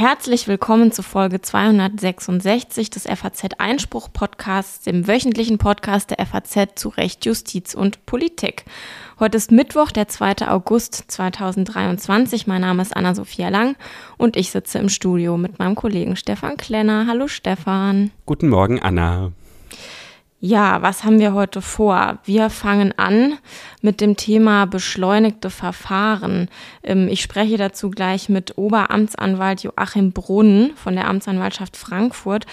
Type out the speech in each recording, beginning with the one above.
Herzlich willkommen zu Folge 266 des FAZ Einspruch Podcasts, dem wöchentlichen Podcast der FAZ zu Recht, Justiz und Politik. Heute ist Mittwoch, der 2. August 2023. Mein Name ist Anna-Sophia Lang und ich sitze im Studio mit meinem Kollegen Stefan Klenner. Hallo Stefan. Guten Morgen, Anna. Ja, was haben wir heute vor? Wir fangen an mit dem Thema beschleunigte Verfahren. Ähm, ich spreche dazu gleich mit Oberamtsanwalt Joachim Brunn von der Amtsanwaltschaft Frankfurt.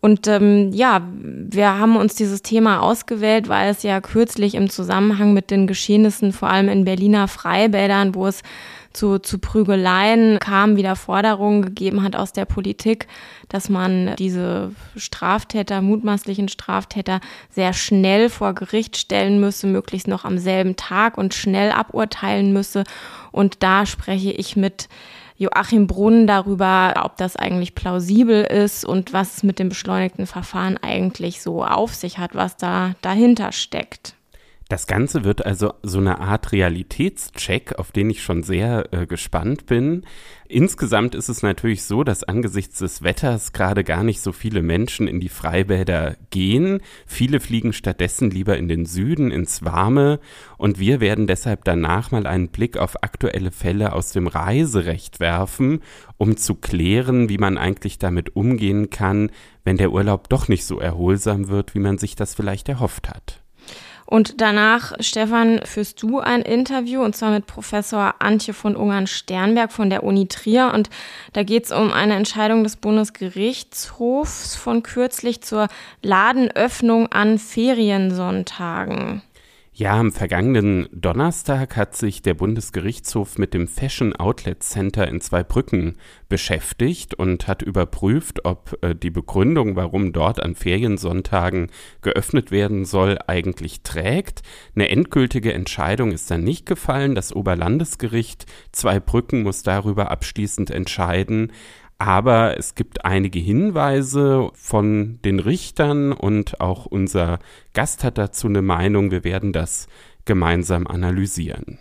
Und ähm, ja, wir haben uns dieses Thema ausgewählt, weil es ja kürzlich im Zusammenhang mit den Geschehnissen, vor allem in Berliner Freibädern, wo es zu, zu Prügeleien kam, wieder Forderungen gegeben hat aus der Politik, dass man diese Straftäter, mutmaßlichen Straftäter sehr schnell vor Gericht stellen müsse, möglichst noch am selben Tag und schnell aburteilen müsse. Und da spreche ich mit Joachim Brunn darüber, ob das eigentlich plausibel ist und was es mit dem beschleunigten Verfahren eigentlich so auf sich hat, was da dahinter steckt. Das Ganze wird also so eine Art Realitätscheck, auf den ich schon sehr äh, gespannt bin. Insgesamt ist es natürlich so, dass angesichts des Wetters gerade gar nicht so viele Menschen in die Freibäder gehen. Viele fliegen stattdessen lieber in den Süden, ins Warme. Und wir werden deshalb danach mal einen Blick auf aktuelle Fälle aus dem Reiserecht werfen, um zu klären, wie man eigentlich damit umgehen kann, wenn der Urlaub doch nicht so erholsam wird, wie man sich das vielleicht erhofft hat. Und danach, Stefan, führst du ein Interview und zwar mit Professor Antje von Ungern-Sternberg von der Uni Trier. Und da geht es um eine Entscheidung des Bundesgerichtshofs von kürzlich zur Ladenöffnung an Feriensonntagen. Ja, am vergangenen Donnerstag hat sich der Bundesgerichtshof mit dem Fashion Outlet Center in Zweibrücken beschäftigt und hat überprüft, ob äh, die Begründung, warum dort an Feriensonntagen geöffnet werden soll, eigentlich trägt. Eine endgültige Entscheidung ist dann nicht gefallen. Das Oberlandesgericht Zweibrücken muss darüber abschließend entscheiden. Aber es gibt einige Hinweise von den Richtern und auch unser Gast hat dazu eine Meinung. Wir werden das gemeinsam analysieren.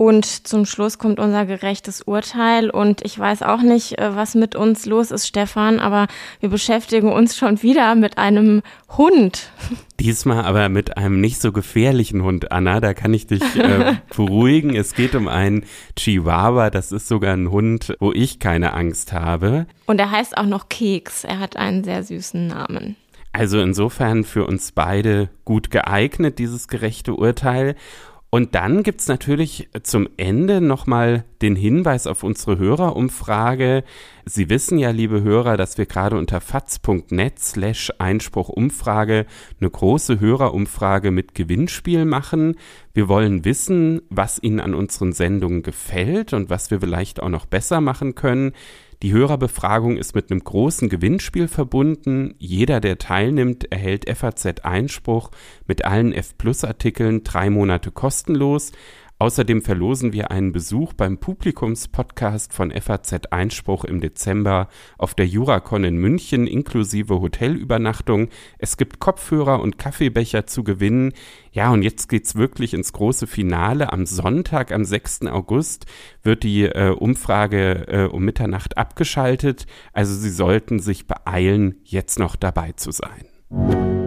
Und zum Schluss kommt unser gerechtes Urteil. Und ich weiß auch nicht, äh, was mit uns los ist, Stefan, aber wir beschäftigen uns schon wieder mit einem Hund. Diesmal aber mit einem nicht so gefährlichen Hund, Anna. Da kann ich dich äh, beruhigen. Es geht um einen Chihuahua. Das ist sogar ein Hund, wo ich keine Angst habe. Und er heißt auch noch Keks. Er hat einen sehr süßen Namen. Also insofern für uns beide gut geeignet, dieses gerechte Urteil. Und dann gibt's natürlich zum Ende nochmal den Hinweis auf unsere Hörerumfrage. Sie wissen ja, liebe Hörer, dass wir gerade unter faz.net slash Einspruchumfrage eine große Hörerumfrage mit Gewinnspiel machen. Wir wollen wissen, was Ihnen an unseren Sendungen gefällt und was wir vielleicht auch noch besser machen können. Die Hörerbefragung ist mit einem großen Gewinnspiel verbunden. Jeder, der teilnimmt, erhält FAZ Einspruch mit allen F-Plus-Artikeln drei Monate kostenlos. Außerdem verlosen wir einen Besuch beim Publikumspodcast von FAZ Einspruch im Dezember auf der Juracon in München inklusive Hotelübernachtung. Es gibt Kopfhörer und Kaffeebecher zu gewinnen. Ja, und jetzt geht's wirklich ins große Finale. Am Sonntag, am 6. August, wird die äh, Umfrage äh, um Mitternacht abgeschaltet. Also Sie sollten sich beeilen, jetzt noch dabei zu sein.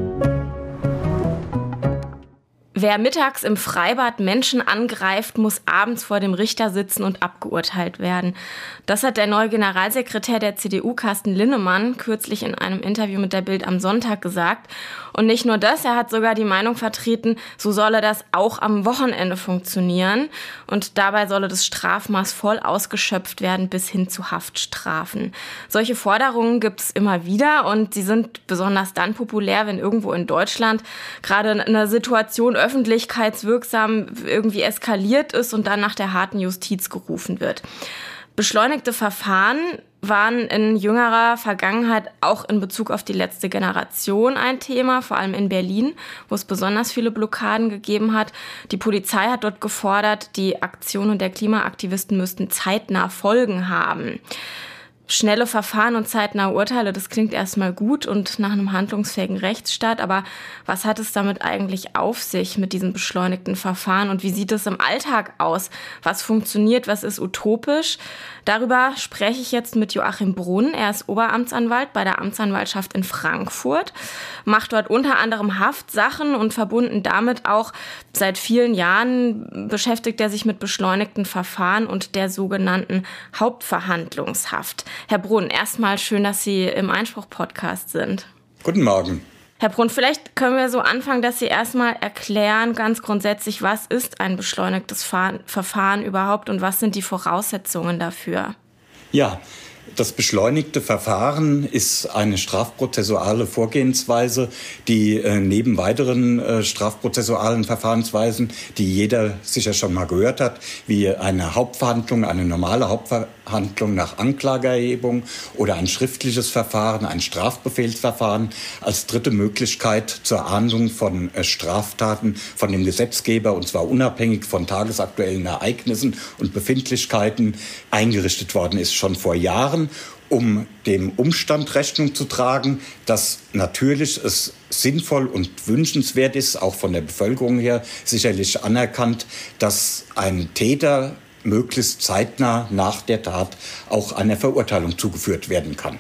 Wer mittags im Freibad Menschen angreift, muss abends vor dem Richter sitzen und abgeurteilt werden. Das hat der neue Generalsekretär der CDU, Carsten Linnemann, kürzlich in einem Interview mit der Bild am Sonntag gesagt. Und nicht nur das, er hat sogar die Meinung vertreten, so solle das auch am Wochenende funktionieren. Und dabei solle das Strafmaß voll ausgeschöpft werden bis hin zu Haftstrafen. Solche Forderungen gibt es immer wieder und sie sind besonders dann populär, wenn irgendwo in Deutschland gerade eine Situation öffentlichkeitswirksam irgendwie eskaliert ist und dann nach der harten Justiz gerufen wird. Beschleunigte Verfahren waren in jüngerer Vergangenheit auch in Bezug auf die letzte Generation ein Thema, vor allem in Berlin, wo es besonders viele Blockaden gegeben hat. Die Polizei hat dort gefordert, die Aktionen der Klimaaktivisten müssten zeitnah Folgen haben. Schnelle Verfahren und zeitnahe Urteile, das klingt erstmal gut und nach einem handlungsfähigen Rechtsstaat, aber was hat es damit eigentlich auf sich mit diesen beschleunigten Verfahren und wie sieht es im Alltag aus? Was funktioniert, was ist utopisch? Darüber spreche ich jetzt mit Joachim Brunn. Er ist Oberamtsanwalt bei der Amtsanwaltschaft in Frankfurt, macht dort unter anderem Haftsachen und verbunden damit auch seit vielen Jahren beschäftigt er sich mit beschleunigten Verfahren und der sogenannten Hauptverhandlungshaft. Herr Brunn, erstmal schön, dass Sie im Einspruch-Podcast sind. Guten Morgen. Herr Brunn, vielleicht können wir so anfangen, dass Sie erstmal erklären, ganz grundsätzlich, was ist ein beschleunigtes Verfahren überhaupt und was sind die Voraussetzungen dafür? Ja, das beschleunigte Verfahren ist eine strafprozessuale Vorgehensweise, die äh, neben weiteren äh, strafprozessualen Verfahrensweisen, die jeder sicher schon mal gehört hat, wie eine Hauptverhandlung, eine normale Hauptverhandlung nach Anklageerhebung oder ein schriftliches Verfahren, ein Strafbefehlsverfahren als dritte Möglichkeit zur Ahndung von äh, Straftaten von dem Gesetzgeber und zwar unabhängig von tagesaktuellen Ereignissen und Befindlichkeiten eingerichtet worden ist, schon vor Jahren, um dem Umstand Rechnung zu tragen, dass natürlich es sinnvoll und wünschenswert ist, auch von der Bevölkerung her sicherlich anerkannt, dass ein Täter möglichst zeitnah nach der Tat auch einer Verurteilung zugeführt werden kann.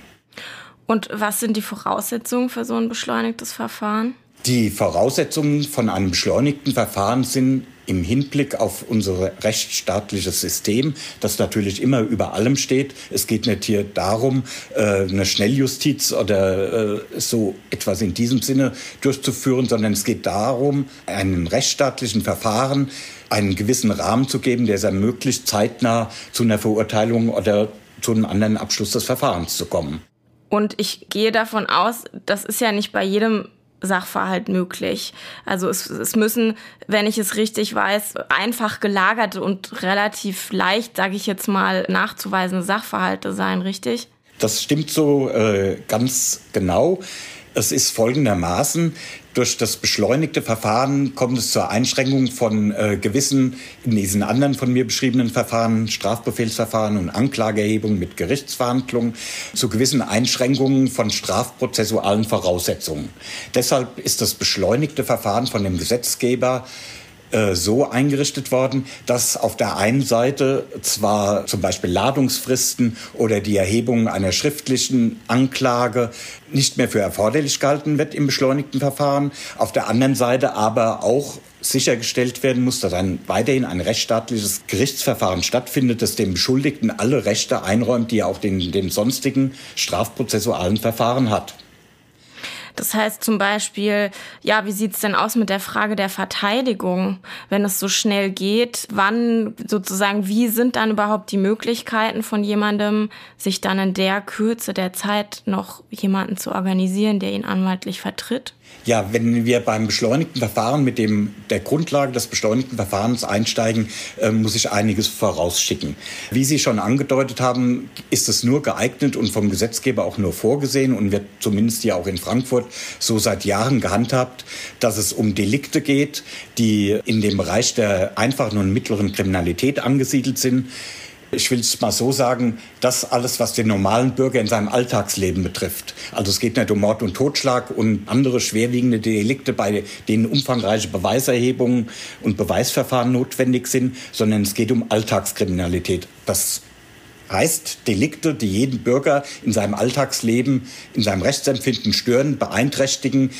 Und was sind die Voraussetzungen für so ein beschleunigtes Verfahren? Die Voraussetzungen von einem beschleunigten Verfahren sind im Hinblick auf unser rechtsstaatliches System, das natürlich immer über allem steht. Es geht nicht hier darum, äh, eine Schnelljustiz oder äh, so etwas in diesem Sinne durchzuführen, sondern es geht darum, einem rechtsstaatlichen Verfahren einen gewissen Rahmen zu geben, der es ermöglicht, zeitnah zu einer Verurteilung oder zu einem anderen Abschluss des Verfahrens zu kommen. Und ich gehe davon aus, das ist ja nicht bei jedem Sachverhalt möglich. Also es, es müssen, wenn ich es richtig weiß, einfach gelagerte und relativ leicht, sage ich jetzt mal, nachzuweisende Sachverhalte sein, richtig? Das stimmt so äh, ganz genau. Es ist folgendermaßen, durch das beschleunigte Verfahren kommt es zur Einschränkung von äh, gewissen, in diesen anderen von mir beschriebenen Verfahren, Strafbefehlsverfahren und Anklageerhebung mit Gerichtsverhandlungen, zu gewissen Einschränkungen von strafprozessualen Voraussetzungen. Deshalb ist das beschleunigte Verfahren von dem Gesetzgeber äh, so eingerichtet worden, dass auf der einen Seite zwar zum Beispiel Ladungsfristen oder die Erhebung einer schriftlichen Anklage nicht mehr für erforderlich gehalten wird im beschleunigten Verfahren, auf der anderen Seite aber auch sichergestellt werden muss, dass ein, weiterhin ein rechtsstaatliches Gerichtsverfahren stattfindet, das dem Beschuldigten alle Rechte einräumt, die er auch den, den sonstigen strafprozessualen Verfahren hat. Das heißt zum Beispiel, ja, wie sieht's denn aus mit der Frage der Verteidigung, wenn es so schnell geht? Wann sozusagen, wie sind dann überhaupt die Möglichkeiten von jemandem, sich dann in der Kürze der Zeit noch jemanden zu organisieren, der ihn anwaltlich vertritt? Ja, wenn wir beim beschleunigten Verfahren mit dem, der Grundlage des beschleunigten Verfahrens einsteigen, äh, muss ich einiges vorausschicken. Wie Sie schon angedeutet haben, ist es nur geeignet und vom Gesetzgeber auch nur vorgesehen und wird zumindest hier auch in Frankfurt so seit Jahren gehandhabt, dass es um Delikte geht, die in dem Bereich der einfachen und mittleren Kriminalität angesiedelt sind ich will es mal so sagen, das alles, was den normalen Bürger in seinem Alltagsleben betrifft. Also es geht nicht um Mord und Totschlag und andere schwerwiegende Delikte, bei denen umfangreiche Beweiserhebungen und Beweisverfahren notwendig sind, sondern es geht um Alltagskriminalität. Das heißt Delikte, die jeden Bürger in seinem Alltagsleben, in seinem Rechtsempfinden stören, beeinträchtigen,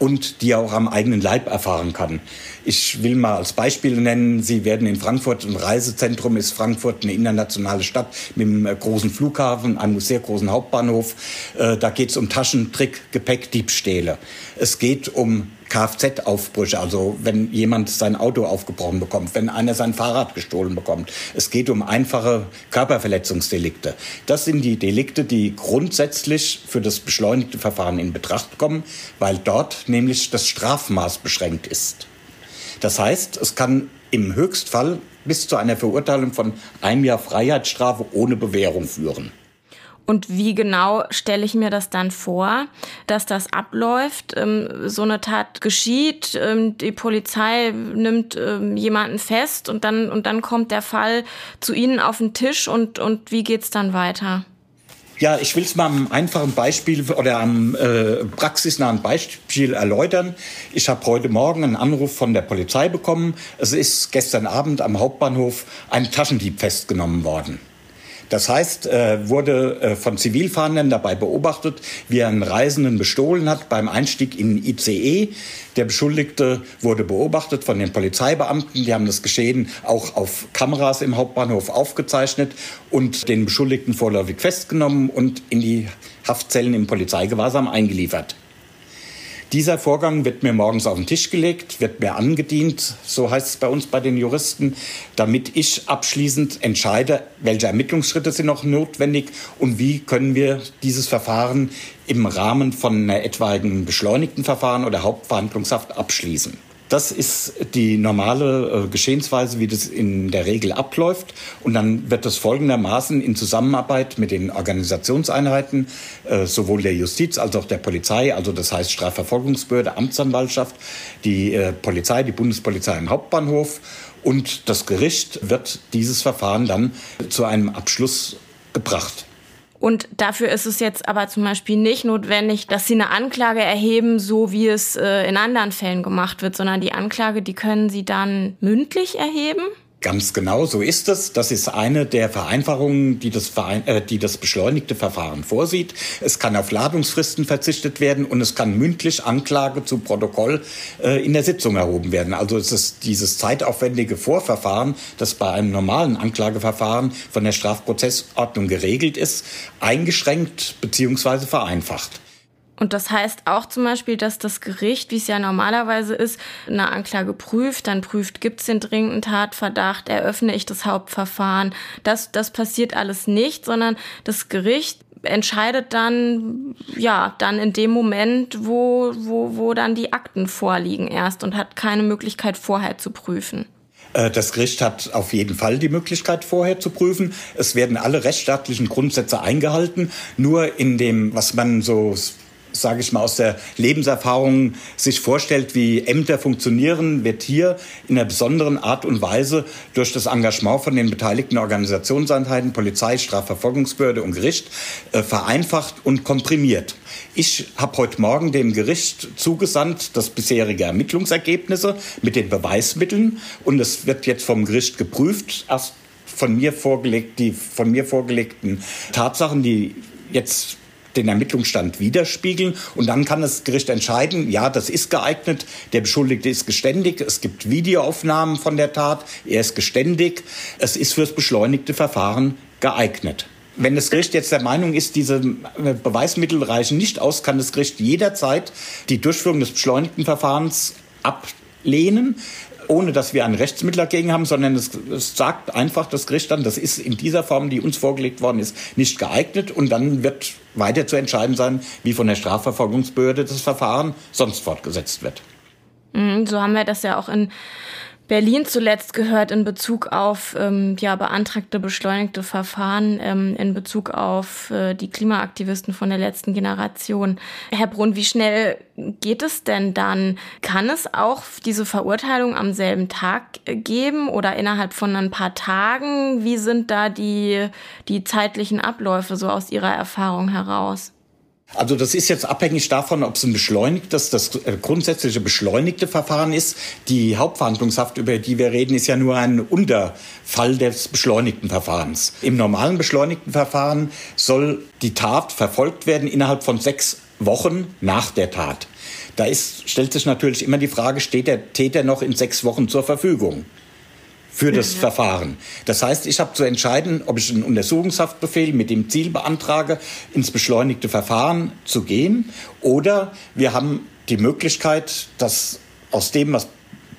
und die er auch am eigenen Leib erfahren kann. Ich will mal als Beispiel nennen, Sie werden in Frankfurt, ein Reisezentrum ist Frankfurt eine internationale Stadt mit einem äh, großen Flughafen, einem sehr großen Hauptbahnhof. Äh, da geht es um Taschentrick, Gepäck, Diebstähle. Es geht um Kfz-Aufbrüche, also wenn jemand sein Auto aufgebrochen bekommt, wenn einer sein Fahrrad gestohlen bekommt. Es geht um einfache Körperverletzungsdelikte. Das sind die Delikte, die grundsätzlich für das beschleunigte Verfahren in Betracht kommen, weil dort nämlich das Strafmaß beschränkt ist. Das heißt, es kann im Höchstfall bis zu einer Verurteilung von einem Jahr Freiheitsstrafe ohne Bewährung führen. Und wie genau stelle ich mir das dann vor, dass das abläuft? Ähm, so eine Tat geschieht, ähm, die Polizei nimmt ähm, jemanden fest und dann, und dann kommt der Fall zu Ihnen auf den Tisch und, und wie geht's dann weiter? Ja, ich will es mal am einfachen Beispiel oder am äh, praxisnahen Beispiel erläutern. Ich habe heute Morgen einen Anruf von der Polizei bekommen. Es ist gestern Abend am Hauptbahnhof ein Taschendieb festgenommen worden. Das heißt, äh, wurde äh, von Zivilfahrenden dabei beobachtet, wie er einen Reisenden bestohlen hat beim Einstieg in ICE. Der Beschuldigte wurde beobachtet von den Polizeibeamten. Die haben das Geschehen auch auf Kameras im Hauptbahnhof aufgezeichnet und den Beschuldigten vorläufig festgenommen und in die Haftzellen im Polizeigewahrsam eingeliefert. Dieser Vorgang wird mir morgens auf den Tisch gelegt, wird mir angedient, so heißt es bei uns bei den Juristen, damit ich abschließend entscheide, welche Ermittlungsschritte sind noch notwendig und wie können wir dieses Verfahren im Rahmen von etwaigen beschleunigten Verfahren oder Hauptverhandlungshaft abschließen. Das ist die normale äh, Geschehensweise, wie das in der Regel abläuft. Und dann wird das folgendermaßen in Zusammenarbeit mit den Organisationseinheiten, äh, sowohl der Justiz als auch der Polizei, also das heißt Strafverfolgungsbehörde, Amtsanwaltschaft, die äh, Polizei, die Bundespolizei im Hauptbahnhof und das Gericht wird dieses Verfahren dann zu einem Abschluss gebracht. Und dafür ist es jetzt aber zum Beispiel nicht notwendig, dass sie eine Anklage erheben, so wie es äh, in anderen Fällen gemacht wird, sondern die Anklage, die können sie dann mündlich erheben? Ganz genau, so ist es. Das ist eine der Vereinfachungen, die das, Verein, äh, die das beschleunigte Verfahren vorsieht. Es kann auf Ladungsfristen verzichtet werden und es kann mündlich Anklage zu Protokoll äh, in der Sitzung erhoben werden. Also es ist dieses zeitaufwendige Vorverfahren, das bei einem normalen Anklageverfahren von der Strafprozessordnung geregelt ist, eingeschränkt bzw. vereinfacht. Und das heißt auch zum Beispiel, dass das Gericht, wie es ja normalerweise ist, eine Anklage prüft, dann prüft, gibt es den dringenden Tatverdacht, eröffne ich das Hauptverfahren. Das, das passiert alles nicht, sondern das Gericht entscheidet dann, ja, dann in dem Moment, wo, wo, wo dann die Akten vorliegen erst und hat keine Möglichkeit vorher zu prüfen. Äh, das Gericht hat auf jeden Fall die Möglichkeit, vorher zu prüfen. Es werden alle rechtsstaatlichen Grundsätze eingehalten. Nur in dem, was man so sage ich mal, aus der Lebenserfahrung sich vorstellt, wie Ämter funktionieren, wird hier in einer besonderen Art und Weise durch das Engagement von den beteiligten Organisationseinheiten, Polizei, Strafverfolgungsbehörde und Gericht äh, vereinfacht und komprimiert. Ich habe heute Morgen dem Gericht zugesandt das bisherige Ermittlungsergebnisse mit den Beweismitteln und es wird jetzt vom Gericht geprüft, erst von mir vorgelegt, die von mir vorgelegten Tatsachen, die jetzt den Ermittlungsstand widerspiegeln. Und dann kann das Gericht entscheiden, ja, das ist geeignet, der Beschuldigte ist geständig, es gibt Videoaufnahmen von der Tat, er ist geständig, es ist fürs beschleunigte Verfahren geeignet. Wenn das Gericht jetzt der Meinung ist, diese äh, Beweismittel reichen nicht aus, kann das Gericht jederzeit die Durchführung des beschleunigten Verfahrens ablehnen ohne dass wir ein Rechtsmittel dagegen haben, sondern es, es, sagt einfach das Gericht dann, das ist in dieser Form, die uns vorgelegt worden ist, nicht geeignet und dann wird weiter zu entscheiden sein, wie von der Strafverfolgungsbehörde das Verfahren sonst fortgesetzt wird. Mhm, so haben wir das ja auch in Berlin zuletzt gehört in Bezug auf ähm, ja, beantragte beschleunigte Verfahren, ähm, in Bezug auf äh, die Klimaaktivisten von der letzten Generation. Herr Brunn, wie schnell geht es denn dann? Kann es auch diese Verurteilung am selben Tag äh, geben oder innerhalb von ein paar Tagen? Wie sind da die, die zeitlichen Abläufe so aus Ihrer Erfahrung heraus? Also das ist jetzt abhängig davon, ob es ein beschleunigtes, das äh, grundsätzliche beschleunigte Verfahren ist. Die Hauptverhandlungshaft, über die wir reden, ist ja nur ein Unterfall des beschleunigten Verfahrens. Im normalen beschleunigten Verfahren soll die Tat verfolgt werden innerhalb von sechs Wochen nach der Tat. Da ist, stellt sich natürlich immer die Frage, steht der Täter noch in sechs Wochen zur Verfügung? Für das ja. Verfahren. Das heißt, ich habe zu entscheiden, ob ich einen Untersuchungshaftbefehl mit dem Ziel beantrage, ins beschleunigte Verfahren zu gehen, oder wir haben die Möglichkeit, dass aus dem, was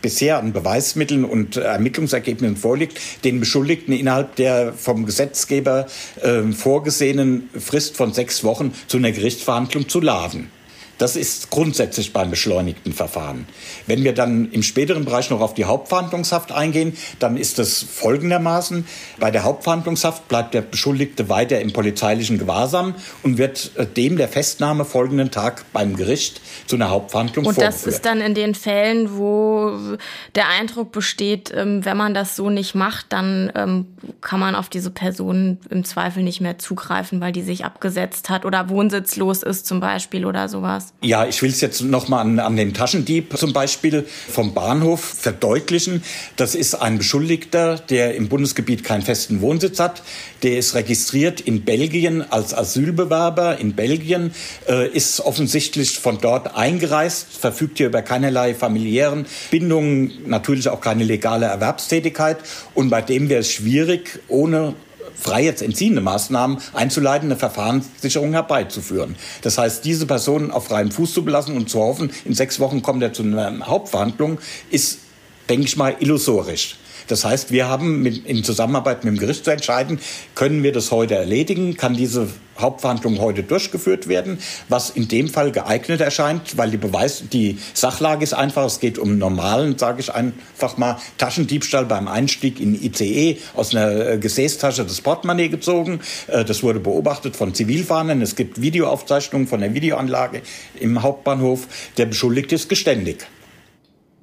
bisher an Beweismitteln und Ermittlungsergebnissen vorliegt, den Beschuldigten innerhalb der vom Gesetzgeber äh, vorgesehenen Frist von sechs Wochen zu einer Gerichtsverhandlung zu laden. Das ist grundsätzlich beim beschleunigten Verfahren. Wenn wir dann im späteren Bereich noch auf die Hauptverhandlungshaft eingehen, dann ist es folgendermaßen. Bei der Hauptverhandlungshaft bleibt der Beschuldigte weiter im polizeilichen Gewahrsam und wird äh, dem der Festnahme folgenden Tag beim Gericht zu einer Hauptverhandlung und vorgeführt. Und das ist dann in den Fällen, wo der Eindruck besteht, ähm, wenn man das so nicht macht, dann ähm, kann man auf diese Person im Zweifel nicht mehr zugreifen, weil die sich abgesetzt hat oder wohnsitzlos ist zum Beispiel oder sowas. Ja, ich will es jetzt nochmal an, an den Taschendieb zum Beispiel vom Bahnhof verdeutlichen. Das ist ein Beschuldigter, der im Bundesgebiet keinen festen Wohnsitz hat. Der ist registriert in Belgien als Asylbewerber in Belgien, äh, ist offensichtlich von dort eingereist, verfügt hier über keinerlei familiären Bindungen, natürlich auch keine legale Erwerbstätigkeit. Und bei dem wäre es schwierig, ohne frei jetzt entziehende Maßnahmen einzuleiten, eine Verfahrenssicherung herbeizuführen. Das heißt, diese Person auf freiem Fuß zu belassen und zu hoffen, in sechs Wochen kommt er zu einer Hauptverhandlung, ist, denke ich mal, illusorisch. Das heißt, wir haben mit, in Zusammenarbeit mit dem Gericht zu entscheiden, können wir das heute erledigen, kann diese Hauptverhandlung heute durchgeführt werden, was in dem Fall geeignet erscheint, weil die Beweis, die Sachlage ist einfach, es geht um normalen, sage ich einfach mal, Taschendiebstahl beim Einstieg in ICE aus einer äh, Gesäßtasche das Portemonnaie gezogen. Äh, das wurde beobachtet von Zivilfahrenden. Es gibt Videoaufzeichnungen von der Videoanlage im Hauptbahnhof. Der Beschuldigte ist geständig.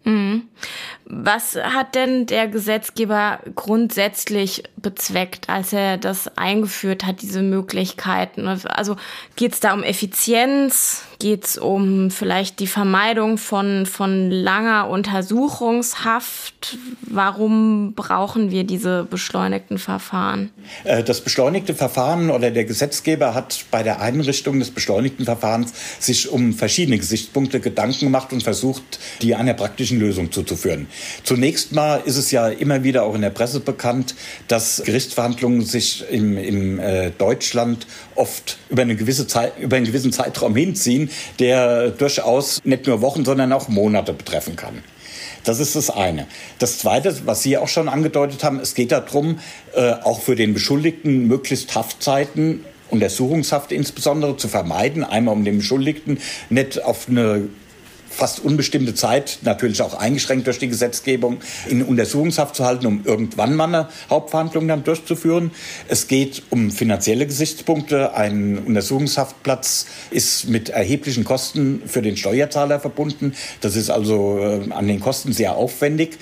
Mhm. Was hat denn der Gesetzgeber grundsätzlich bezweckt, als er das eingeführt hat, diese Möglichkeiten? Also geht es da um Effizienz? Geht es um vielleicht die Vermeidung von, von langer Untersuchungshaft? Warum brauchen wir diese beschleunigten Verfahren? Äh, das beschleunigte Verfahren oder der Gesetzgeber hat bei der Einrichtung des beschleunigten Verfahrens sich um verschiedene Gesichtspunkte Gedanken gemacht und versucht, die einer praktischen Lösung zuzuführen. Zunächst mal ist es ja immer wieder auch in der Presse bekannt, dass Gerichtsverhandlungen sich im äh, Deutschland oft über, eine gewisse Zeit, über einen gewissen Zeitraum hinziehen, der durchaus nicht nur Wochen, sondern auch Monate betreffen kann. Das ist das eine. Das Zweite, was Sie auch schon angedeutet haben, es geht darum, äh, auch für den Beschuldigten möglichst Haftzeiten Untersuchungshaft insbesondere zu vermeiden, einmal um den Beschuldigten nicht auf eine fast unbestimmte Zeit, natürlich auch eingeschränkt durch die Gesetzgebung, in Untersuchungshaft zu halten, um irgendwann mal eine Hauptverhandlung dann durchzuführen. Es geht um finanzielle Gesichtspunkte. Ein Untersuchungshaftplatz ist mit erheblichen Kosten für den Steuerzahler verbunden. Das ist also äh, an den Kosten sehr aufwendig.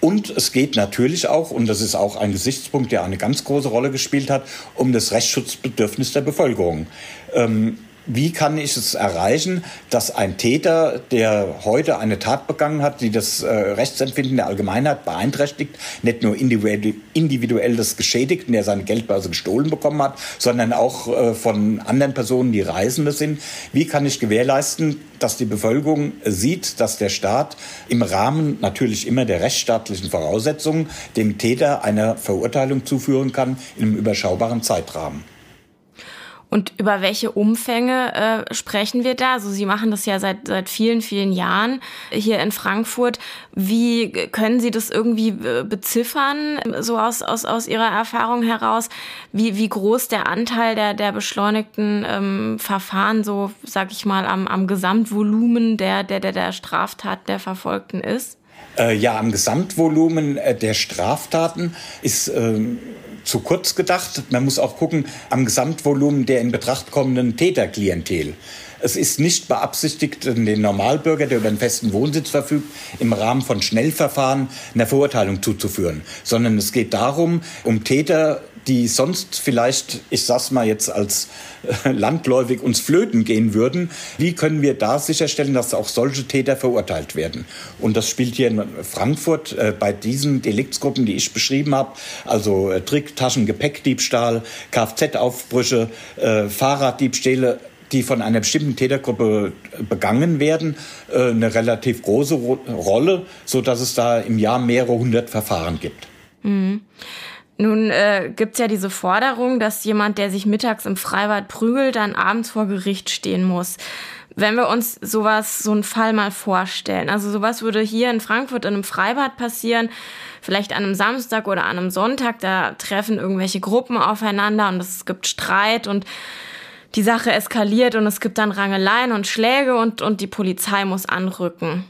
Und es geht natürlich auch, und das ist auch ein Gesichtspunkt, der eine ganz große Rolle gespielt hat, um das Rechtsschutzbedürfnis der Bevölkerung. Ähm, wie kann ich es erreichen, dass ein Täter, der heute eine Tat begangen hat, die das äh, Rechtsempfinden der Allgemeinheit beeinträchtigt, nicht nur individuell, individuell des Geschädigten, der seine Geldbörse gestohlen bekommen hat, sondern auch äh, von anderen Personen, die Reisende sind. Wie kann ich gewährleisten, dass die Bevölkerung sieht, dass der Staat im Rahmen natürlich immer der rechtsstaatlichen Voraussetzungen dem Täter eine Verurteilung zuführen kann in einem überschaubaren Zeitrahmen? Und über welche Umfänge äh, sprechen wir da? Also Sie machen das ja seit, seit vielen, vielen Jahren hier in Frankfurt. Wie können Sie das irgendwie äh, beziffern, so aus, aus, aus Ihrer Erfahrung heraus, wie, wie groß der Anteil der, der beschleunigten ähm, Verfahren so, sag ich mal, am, am Gesamtvolumen der, der, der, der Straftat der Verfolgten ist? Äh, ja, am Gesamtvolumen äh, der Straftaten ist ähm, zu kurz gedacht. Man muss auch gucken am Gesamtvolumen der in Betracht kommenden Täterklientel. Es ist nicht beabsichtigt, den Normalbürger, der über einen festen Wohnsitz verfügt, im Rahmen von Schnellverfahren einer Verurteilung zuzuführen, sondern es geht darum, um Täter, die sonst vielleicht, ich sag's mal jetzt als äh, landläufig uns flöten gehen würden, wie können wir da sicherstellen, dass auch solche Täter verurteilt werden? Und das spielt hier in Frankfurt äh, bei diesen Deliktsgruppen, die ich beschrieben habe, also äh, Trick, Taschen, Gepäckdiebstahl, Kfz-Aufbrüche, äh, Fahrraddiebstähle, die von einer bestimmten Tätergruppe begangen werden, eine relativ große Rolle, so dass es da im Jahr mehrere hundert Verfahren gibt. Mhm. Nun äh, gibt ja diese Forderung, dass jemand, der sich mittags im Freibad prügelt, dann abends vor Gericht stehen muss. Wenn wir uns sowas, so einen Fall mal vorstellen, also sowas würde hier in Frankfurt in einem Freibad passieren, vielleicht an einem Samstag oder an einem Sonntag, da treffen irgendwelche Gruppen aufeinander und es gibt Streit und die Sache eskaliert und es gibt dann Rangeleien und Schläge und, und die Polizei muss anrücken.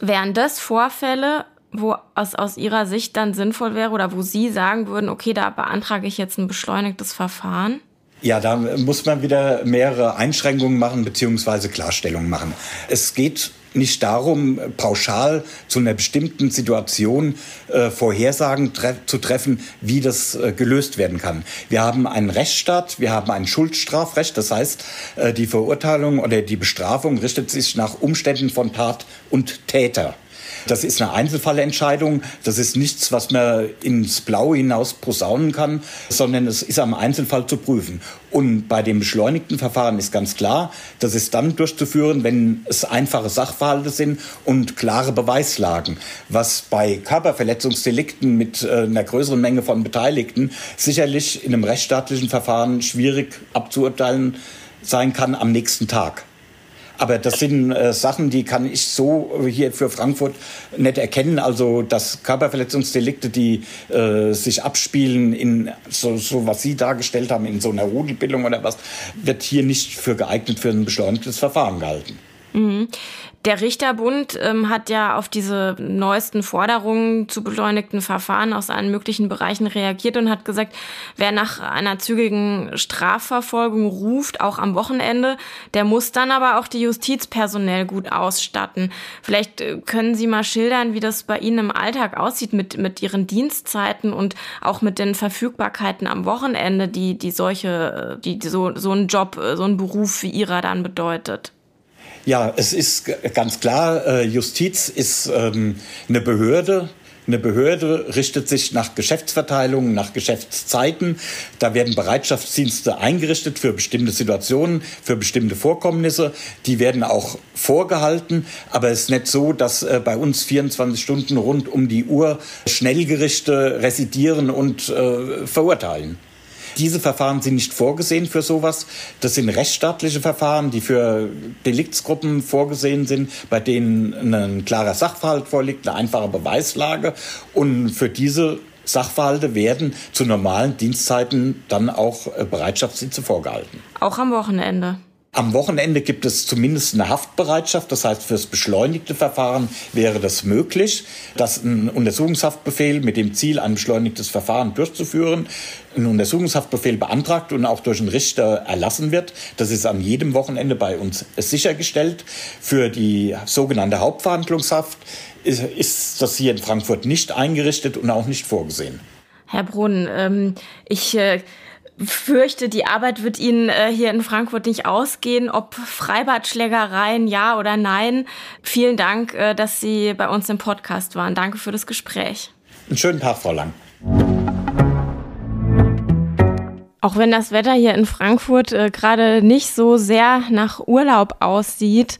Wären das Vorfälle, wo es aus Ihrer Sicht dann sinnvoll wäre oder wo Sie sagen würden, okay, da beantrage ich jetzt ein beschleunigtes Verfahren? Ja, da muss man wieder mehrere Einschränkungen machen bzw. Klarstellungen machen. Es geht nicht darum, pauschal zu einer bestimmten Situation äh, Vorhersagen tre zu treffen, wie das äh, gelöst werden kann. Wir haben einen Rechtsstaat, wir haben ein Schuldstrafrecht, das heißt, äh, die Verurteilung oder die Bestrafung richtet sich nach Umständen von Tat und Täter. Das ist eine Einzelfallentscheidung. Das ist nichts, was man ins Blaue hinaus posaunen kann, sondern es ist am Einzelfall zu prüfen. Und bei dem beschleunigten Verfahren ist ganz klar, das ist dann durchzuführen, wenn es einfache Sachverhalte sind und klare Beweislagen, was bei Körperverletzungsdelikten mit äh, einer größeren Menge von Beteiligten sicherlich in einem rechtsstaatlichen Verfahren schwierig abzuurteilen sein kann am nächsten Tag. Aber das sind äh, Sachen, die kann ich so hier für Frankfurt nicht erkennen. Also dass Körperverletzungsdelikte, die äh, sich abspielen in so, so, was Sie dargestellt haben, in so einer Rudelbildung oder was, wird hier nicht für geeignet für ein beschleunigtes Verfahren gehalten. Mhm. Der Richterbund ähm, hat ja auf diese neuesten Forderungen zu beschleunigten Verfahren aus allen möglichen Bereichen reagiert und hat gesagt, wer nach einer zügigen Strafverfolgung ruft, auch am Wochenende, der muss dann aber auch die Justiz personell gut ausstatten. Vielleicht äh, können Sie mal schildern, wie das bei Ihnen im Alltag aussieht mit, mit Ihren Dienstzeiten und auch mit den Verfügbarkeiten am Wochenende, die, die solche, die, die so, so ein Job, äh, so ein Beruf wie Ihrer dann bedeutet. Ja, es ist ganz klar, äh, Justiz ist ähm, eine Behörde. Eine Behörde richtet sich nach Geschäftsverteilungen, nach Geschäftszeiten. Da werden Bereitschaftsdienste eingerichtet für bestimmte Situationen, für bestimmte Vorkommnisse. Die werden auch vorgehalten. Aber es ist nicht so, dass äh, bei uns 24 Stunden rund um die Uhr Schnellgerichte residieren und äh, verurteilen. Diese Verfahren sind nicht vorgesehen für sowas. Das sind rechtsstaatliche Verfahren, die für Deliktsgruppen vorgesehen sind, bei denen ein klarer Sachverhalt vorliegt, eine einfache Beweislage. Und für diese Sachverhalte werden zu normalen Dienstzeiten dann auch äh, Bereitschaftsdienste vorgehalten. Auch am Wochenende. Am Wochenende gibt es zumindest eine Haftbereitschaft. Das heißt, fürs beschleunigte Verfahren wäre das möglich, dass ein Untersuchungshaftbefehl mit dem Ziel, ein beschleunigtes Verfahren durchzuführen, ein Untersuchungshaftbefehl beantragt und auch durch einen Richter erlassen wird. Das ist an jedem Wochenende bei uns sichergestellt. Für die sogenannte Hauptverhandlungshaft ist das hier in Frankfurt nicht eingerichtet und auch nicht vorgesehen. Herr Brunn, ähm, ich äh, fürchte, die Arbeit wird Ihnen äh, hier in Frankfurt nicht ausgehen, ob Freibadschlägereien ja oder nein. Vielen Dank, äh, dass Sie bei uns im Podcast waren. Danke für das Gespräch. Einen schönen Tag, Frau Lang. Auch wenn das Wetter hier in Frankfurt äh, gerade nicht so sehr nach Urlaub aussieht,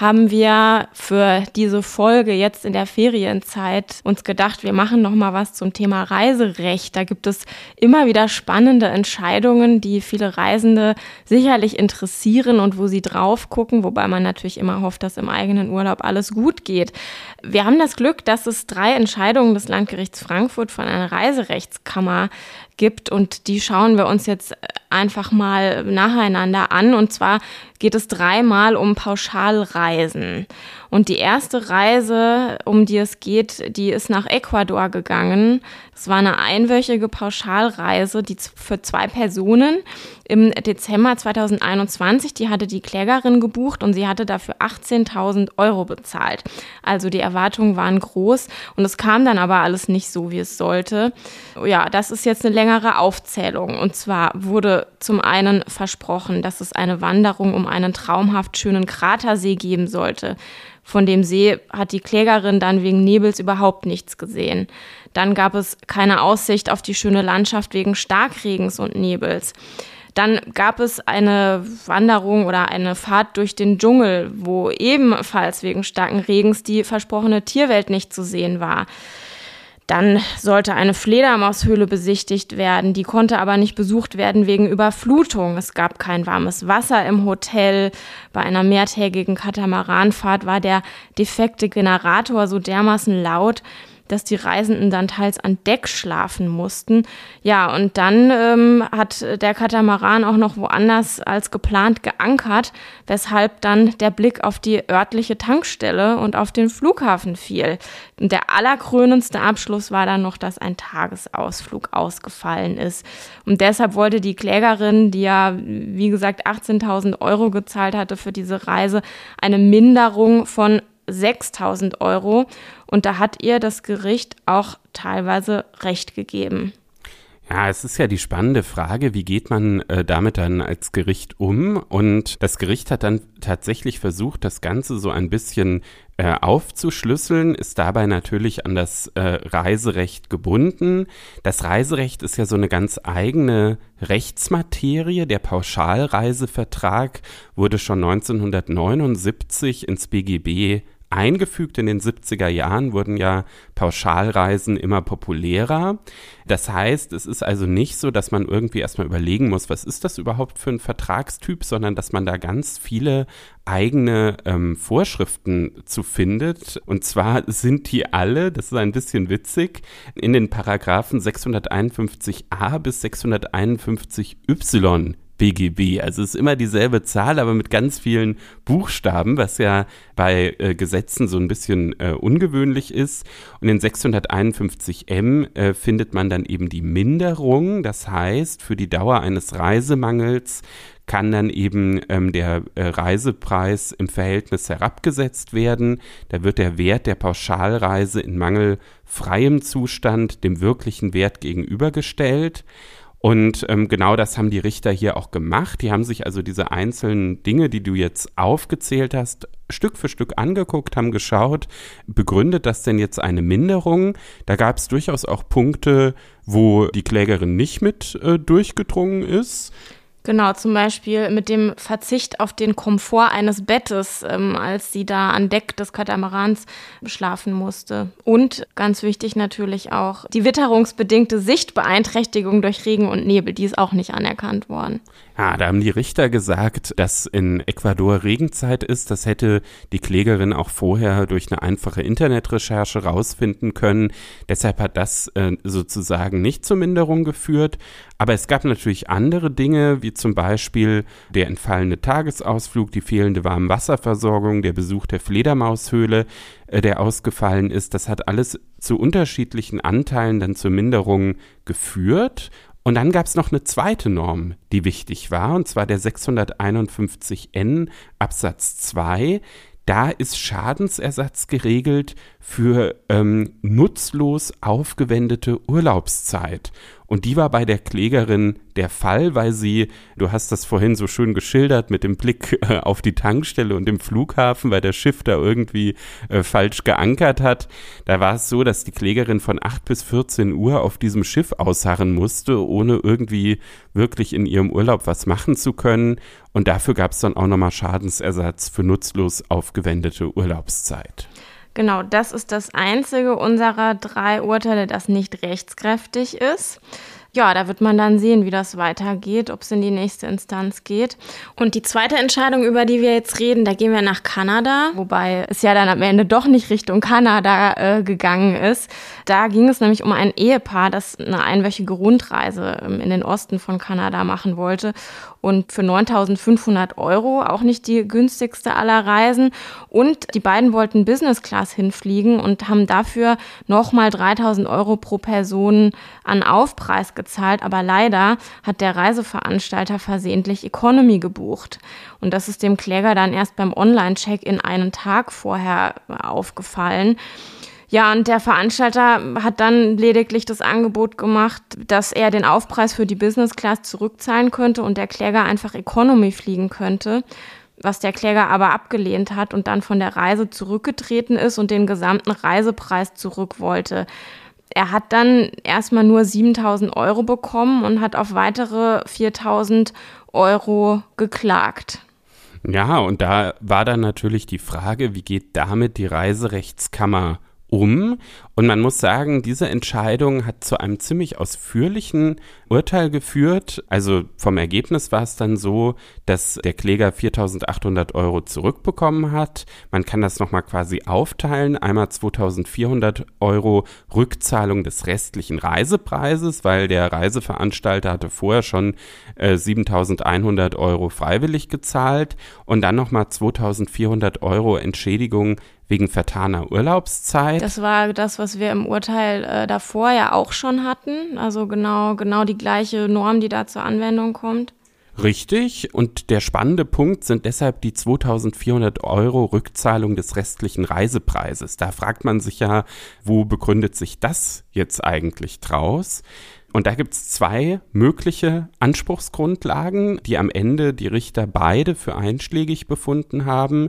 haben wir für diese Folge jetzt in der Ferienzeit uns gedacht, wir machen noch mal was zum Thema Reiserecht. Da gibt es immer wieder spannende Entscheidungen, die viele Reisende sicherlich interessieren und wo sie drauf gucken, wobei man natürlich immer hofft, dass im eigenen Urlaub alles gut geht. Wir haben das Glück, dass es drei Entscheidungen des Landgerichts Frankfurt von einer Reiserechtskammer gibt und die schauen wir uns jetzt einfach mal nacheinander an und zwar geht es dreimal um Pauschalreisen. Und die erste Reise, um die es geht, die ist nach Ecuador gegangen. Das war eine einwöchige Pauschalreise, die für zwei Personen im Dezember 2021. Die hatte die Klägerin gebucht und sie hatte dafür 18.000 Euro bezahlt. Also die Erwartungen waren groß und es kam dann aber alles nicht so, wie es sollte. Ja, das ist jetzt eine längere Aufzählung. Und zwar wurde zum einen versprochen, dass es eine Wanderung um einen traumhaft schönen Kratersee geben sollte. Von dem See hat die Klägerin dann wegen Nebels überhaupt nichts gesehen. Dann gab es keine Aussicht auf die schöne Landschaft wegen Starkregens und Nebels. Dann gab es eine Wanderung oder eine Fahrt durch den Dschungel, wo ebenfalls wegen starken Regens die versprochene Tierwelt nicht zu sehen war. Dann sollte eine Fledermaushöhle besichtigt werden, die konnte aber nicht besucht werden wegen Überflutung. Es gab kein warmes Wasser im Hotel. Bei einer mehrtägigen Katamaranfahrt war der defekte Generator so dermaßen laut, dass die Reisenden dann teils an Deck schlafen mussten. Ja, und dann ähm, hat der Katamaran auch noch woanders als geplant geankert, weshalb dann der Blick auf die örtliche Tankstelle und auf den Flughafen fiel. Der allerkrönendste Abschluss war dann noch, dass ein Tagesausflug ausgefallen ist. Und deshalb wollte die Klägerin, die ja, wie gesagt, 18.000 Euro gezahlt hatte für diese Reise, eine Minderung von 6000 Euro. Und da hat ihr das Gericht auch teilweise recht gegeben. Ja, es ist ja die spannende Frage, wie geht man äh, damit dann als Gericht um? Und das Gericht hat dann tatsächlich versucht, das Ganze so ein bisschen äh, aufzuschlüsseln, ist dabei natürlich an das äh, Reiserecht gebunden. Das Reiserecht ist ja so eine ganz eigene Rechtsmaterie. Der Pauschalreisevertrag wurde schon 1979 ins BGB eingefügt in den 70er Jahren wurden ja Pauschalreisen immer populärer. Das heißt, es ist also nicht so, dass man irgendwie erstmal überlegen muss, was ist das überhaupt für ein Vertragstyp, sondern dass man da ganz viele eigene ähm, Vorschriften zu findet. Und zwar sind die alle, das ist ein bisschen witzig, in den Paragraphen 651a bis 651y BGB. Also es ist immer dieselbe Zahl, aber mit ganz vielen Buchstaben, was ja bei äh, Gesetzen so ein bisschen äh, ungewöhnlich ist. Und in 651m äh, findet man dann eben die Minderung. Das heißt, für die Dauer eines Reisemangels kann dann eben ähm, der äh, Reisepreis im Verhältnis herabgesetzt werden. Da wird der Wert der Pauschalreise in mangelfreiem Zustand dem wirklichen Wert gegenübergestellt. Und ähm, genau das haben die Richter hier auch gemacht. Die haben sich also diese einzelnen Dinge, die du jetzt aufgezählt hast, Stück für Stück angeguckt, haben geschaut, begründet das denn jetzt eine Minderung? Da gab es durchaus auch Punkte, wo die Klägerin nicht mit äh, durchgedrungen ist. Genau, zum Beispiel mit dem Verzicht auf den Komfort eines Bettes, ähm, als sie da an Deck des Katamarans schlafen musste. Und ganz wichtig natürlich auch die witterungsbedingte Sichtbeeinträchtigung durch Regen und Nebel, die ist auch nicht anerkannt worden. Ja, da haben die Richter gesagt, dass in Ecuador Regenzeit ist. Das hätte die Klägerin auch vorher durch eine einfache Internetrecherche rausfinden können. Deshalb hat das äh, sozusagen nicht zur Minderung geführt. Aber es gab natürlich andere Dinge, wie zum Beispiel der entfallene Tagesausflug, die fehlende Warmwasserversorgung, der Besuch der Fledermaushöhle, äh, der ausgefallen ist. Das hat alles zu unterschiedlichen Anteilen dann zur Minderung geführt. Und dann gab es noch eine zweite Norm, die wichtig war, und zwar der 651n Absatz 2. Da ist Schadensersatz geregelt für ähm, nutzlos aufgewendete Urlaubszeit. Und die war bei der Klägerin der Fall, weil sie, du hast das vorhin so schön geschildert mit dem Blick äh, auf die Tankstelle und dem Flughafen, weil der Schiff da irgendwie äh, falsch geankert hat. Da war es so, dass die Klägerin von 8 bis 14 Uhr auf diesem Schiff ausharren musste, ohne irgendwie wirklich in ihrem Urlaub was machen zu können. Und dafür gab es dann auch nochmal Schadensersatz für nutzlos aufgewendete Urlaubszeit. Genau, das ist das einzige unserer drei Urteile, das nicht rechtskräftig ist ja, da wird man dann sehen, wie das weitergeht, ob es in die nächste Instanz geht. Und die zweite Entscheidung, über die wir jetzt reden, da gehen wir nach Kanada, wobei es ja dann am Ende doch nicht Richtung Kanada äh, gegangen ist. Da ging es nämlich um ein Ehepaar, das eine einwöchige Rundreise ähm, in den Osten von Kanada machen wollte und für 9.500 Euro, auch nicht die günstigste aller Reisen. Und die beiden wollten Business Class hinfliegen und haben dafür nochmal 3.000 Euro pro Person an Aufpreis gezahlt, aber leider hat der Reiseveranstalter versehentlich Economy gebucht. Und das ist dem Kläger dann erst beim Online-Check-in einen Tag vorher aufgefallen. Ja, und der Veranstalter hat dann lediglich das Angebot gemacht, dass er den Aufpreis für die Business Class zurückzahlen könnte und der Kläger einfach Economy fliegen könnte was der Kläger aber abgelehnt hat und dann von der Reise zurückgetreten ist und den gesamten Reisepreis zurück wollte er hat dann erstmal nur 7000 Euro bekommen und hat auf weitere 4000 Euro geklagt. Ja, und da war dann natürlich die Frage, wie geht damit die Reiserechtskammer um. Und man muss sagen, diese Entscheidung hat zu einem ziemlich ausführlichen Urteil geführt. Also vom Ergebnis war es dann so, dass der Kläger 4.800 Euro zurückbekommen hat. Man kann das nochmal quasi aufteilen. Einmal 2.400 Euro Rückzahlung des restlichen Reisepreises, weil der Reiseveranstalter hatte vorher schon äh, 7.100 Euro freiwillig gezahlt und dann nochmal 2.400 Euro Entschädigung wegen vertaner Urlaubszeit. Das war das, was wir im Urteil äh, davor ja auch schon hatten. Also genau, genau die gleiche Norm, die da zur Anwendung kommt. Richtig. Und der spannende Punkt sind deshalb die 2400 Euro Rückzahlung des restlichen Reisepreises. Da fragt man sich ja, wo begründet sich das jetzt eigentlich draus? Und da gibt es zwei mögliche Anspruchsgrundlagen, die am Ende die Richter beide für einschlägig befunden haben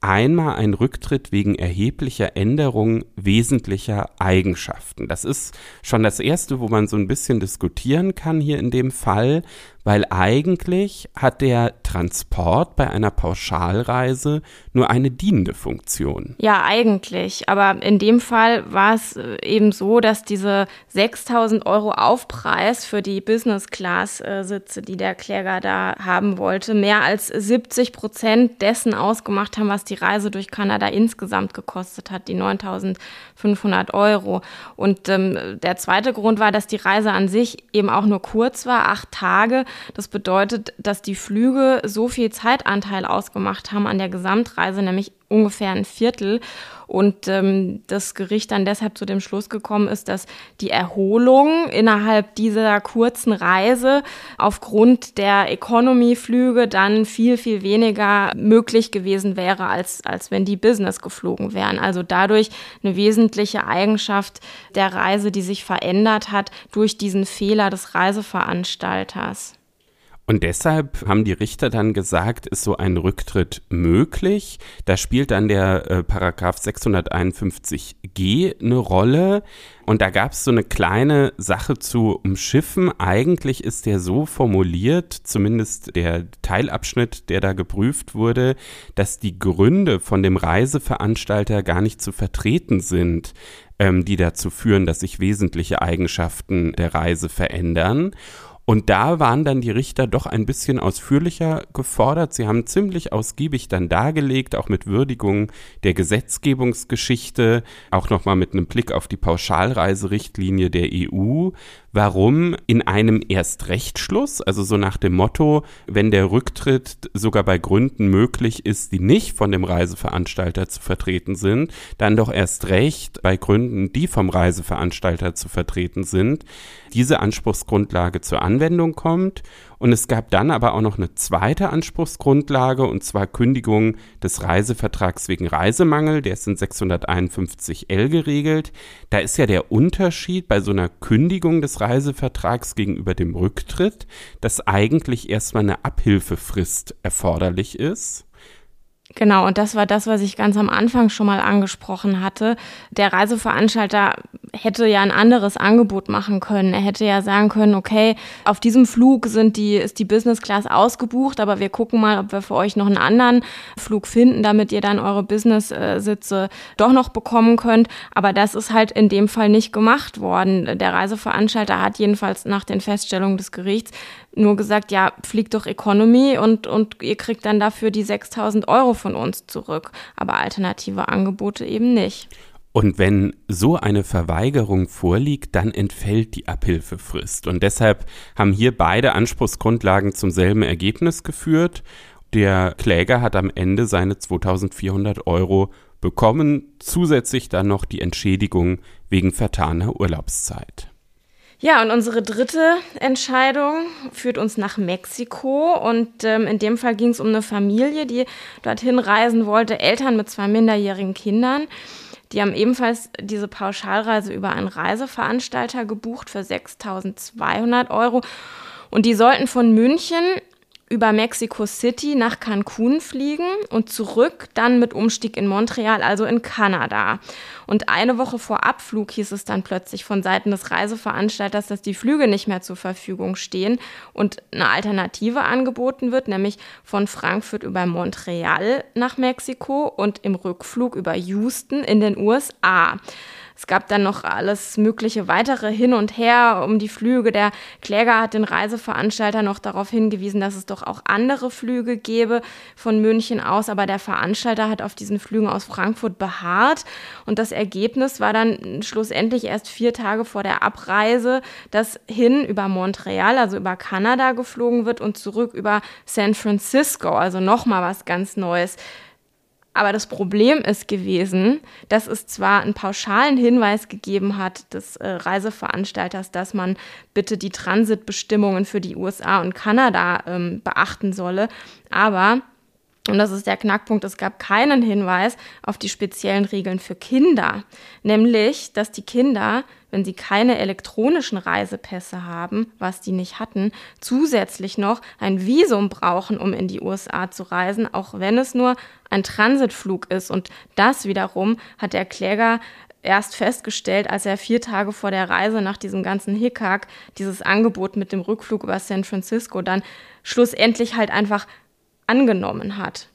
einmal ein Rücktritt wegen erheblicher Änderung wesentlicher Eigenschaften. Das ist schon das Erste, wo man so ein bisschen diskutieren kann hier in dem Fall, weil eigentlich hat der Transport bei einer Pauschalreise nur eine dienende Funktion. Ja, eigentlich. Aber in dem Fall war es äh, eben so, dass diese 6000 Euro Aufpreis für die Business-Class-Sitze, die der Kläger da haben wollte, mehr als 70 Prozent dessen ausgemacht haben, was die Reise durch Kanada insgesamt gekostet hat, die 9500 Euro. Und ähm, der zweite Grund war, dass die Reise an sich eben auch nur kurz war, acht Tage das bedeutet, dass die Flüge so viel Zeitanteil ausgemacht haben an der Gesamtreise, nämlich ungefähr ein Viertel. Und ähm, das Gericht dann deshalb zu dem Schluss gekommen ist, dass die Erholung innerhalb dieser kurzen Reise aufgrund der Economy-Flüge dann viel, viel weniger möglich gewesen wäre, als, als wenn die Business geflogen wären. Also dadurch eine wesentliche Eigenschaft der Reise, die sich verändert hat durch diesen Fehler des Reiseveranstalters. Und deshalb haben die Richter dann gesagt, ist so ein Rücktritt möglich. Da spielt dann der äh, Paragraph 651g eine Rolle. Und da gab es so eine kleine Sache zu umschiffen. Eigentlich ist der so formuliert, zumindest der Teilabschnitt, der da geprüft wurde, dass die Gründe von dem Reiseveranstalter gar nicht zu vertreten sind ähm, die dazu führen, dass sich wesentliche Eigenschaften der Reise verändern. Und da waren dann die Richter doch ein bisschen ausführlicher gefordert. Sie haben ziemlich ausgiebig dann dargelegt, auch mit Würdigung der Gesetzgebungsgeschichte, auch nochmal mit einem Blick auf die Pauschalreiserichtlinie der EU, warum in einem Erstrechtschluss, also so nach dem Motto, wenn der Rücktritt sogar bei Gründen möglich ist, die nicht von dem Reiseveranstalter zu vertreten sind, dann doch erst recht bei Gründen, die vom Reiseveranstalter zu vertreten sind, diese Anspruchsgrundlage zur Anwendung kommt und es gab dann aber auch noch eine zweite Anspruchsgrundlage, und zwar Kündigung des Reisevertrags wegen Reisemangel. Der ist in 651l geregelt. Da ist ja der Unterschied bei so einer Kündigung des Reisevertrags gegenüber dem Rücktritt, dass eigentlich erstmal eine Abhilfefrist erforderlich ist. Genau, und das war das, was ich ganz am Anfang schon mal angesprochen hatte. Der Reiseveranstalter hätte ja ein anderes Angebot machen können. Er hätte ja sagen können, okay, auf diesem Flug sind die, ist die Business Class ausgebucht, aber wir gucken mal, ob wir für euch noch einen anderen Flug finden, damit ihr dann eure Business-Sitze doch noch bekommen könnt. Aber das ist halt in dem Fall nicht gemacht worden. Der Reiseveranstalter hat jedenfalls nach den Feststellungen des Gerichts nur gesagt, ja, fliegt doch Economy und, und ihr kriegt dann dafür die 6000 Euro von uns zurück. Aber alternative Angebote eben nicht. Und wenn so eine Verweigerung vorliegt, dann entfällt die Abhilfefrist. Und deshalb haben hier beide Anspruchsgrundlagen zum selben Ergebnis geführt. Der Kläger hat am Ende seine 2400 Euro bekommen, zusätzlich dann noch die Entschädigung wegen vertaner Urlaubszeit. Ja, und unsere dritte Entscheidung führt uns nach Mexiko. Und ähm, in dem Fall ging es um eine Familie, die dorthin reisen wollte, Eltern mit zwei minderjährigen Kindern. Die haben ebenfalls diese Pauschalreise über einen Reiseveranstalter gebucht für 6.200 Euro. Und die sollten von München über Mexico City nach Cancun fliegen und zurück dann mit Umstieg in Montreal, also in Kanada. Und eine Woche vor Abflug hieß es dann plötzlich von Seiten des Reiseveranstalters, dass die Flüge nicht mehr zur Verfügung stehen und eine Alternative angeboten wird, nämlich von Frankfurt über Montreal nach Mexiko und im Rückflug über Houston in den USA. Es gab dann noch alles mögliche weitere hin und her um die Flüge. Der Kläger hat den Reiseveranstalter noch darauf hingewiesen, dass es doch auch andere Flüge gäbe von München aus, aber der Veranstalter hat auf diesen Flügen aus Frankfurt beharrt und das Ergebnis war dann schlussendlich erst vier Tage vor der Abreise, dass hin über Montreal, also über Kanada geflogen wird und zurück über San Francisco, also nochmal was ganz Neues. Aber das Problem ist gewesen, dass es zwar einen pauschalen Hinweis gegeben hat des äh, Reiseveranstalters, dass man bitte die Transitbestimmungen für die USA und Kanada ähm, beachten solle, aber und das ist der Knackpunkt, es gab keinen Hinweis auf die speziellen Regeln für Kinder, nämlich, dass die Kinder, wenn sie keine elektronischen Reisepässe haben, was die nicht hatten, zusätzlich noch ein Visum brauchen, um in die USA zu reisen, auch wenn es nur ein Transitflug ist. Und das wiederum hat der Kläger erst festgestellt, als er vier Tage vor der Reise nach diesem ganzen Hickhack dieses Angebot mit dem Rückflug über San Francisco dann schlussendlich halt einfach angenommen hat.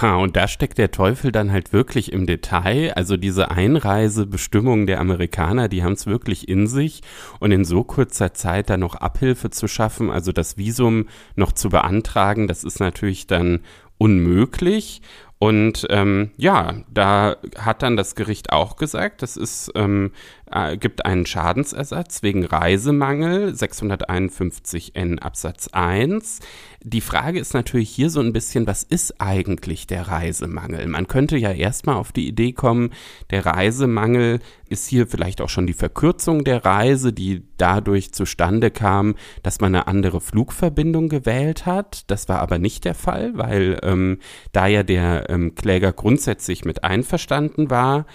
Ha, und da steckt der Teufel dann halt wirklich im Detail. Also diese Einreisebestimmungen der Amerikaner, die haben es wirklich in sich. Und in so kurzer Zeit dann noch Abhilfe zu schaffen, also das Visum noch zu beantragen, das ist natürlich dann unmöglich. Und ähm, ja, da hat dann das Gericht auch gesagt, das ist, ähm, äh, gibt einen Schadensersatz wegen Reisemangel 651n Absatz 1. Die Frage ist natürlich hier so ein bisschen, was ist eigentlich der Reisemangel? Man könnte ja erstmal auf die Idee kommen, der Reisemangel ist hier vielleicht auch schon die Verkürzung der Reise, die dadurch zustande kam, dass man eine andere Flugverbindung gewählt hat. Das war aber nicht der Fall, weil ähm, da ja der ähm, Kläger grundsätzlich mit einverstanden war.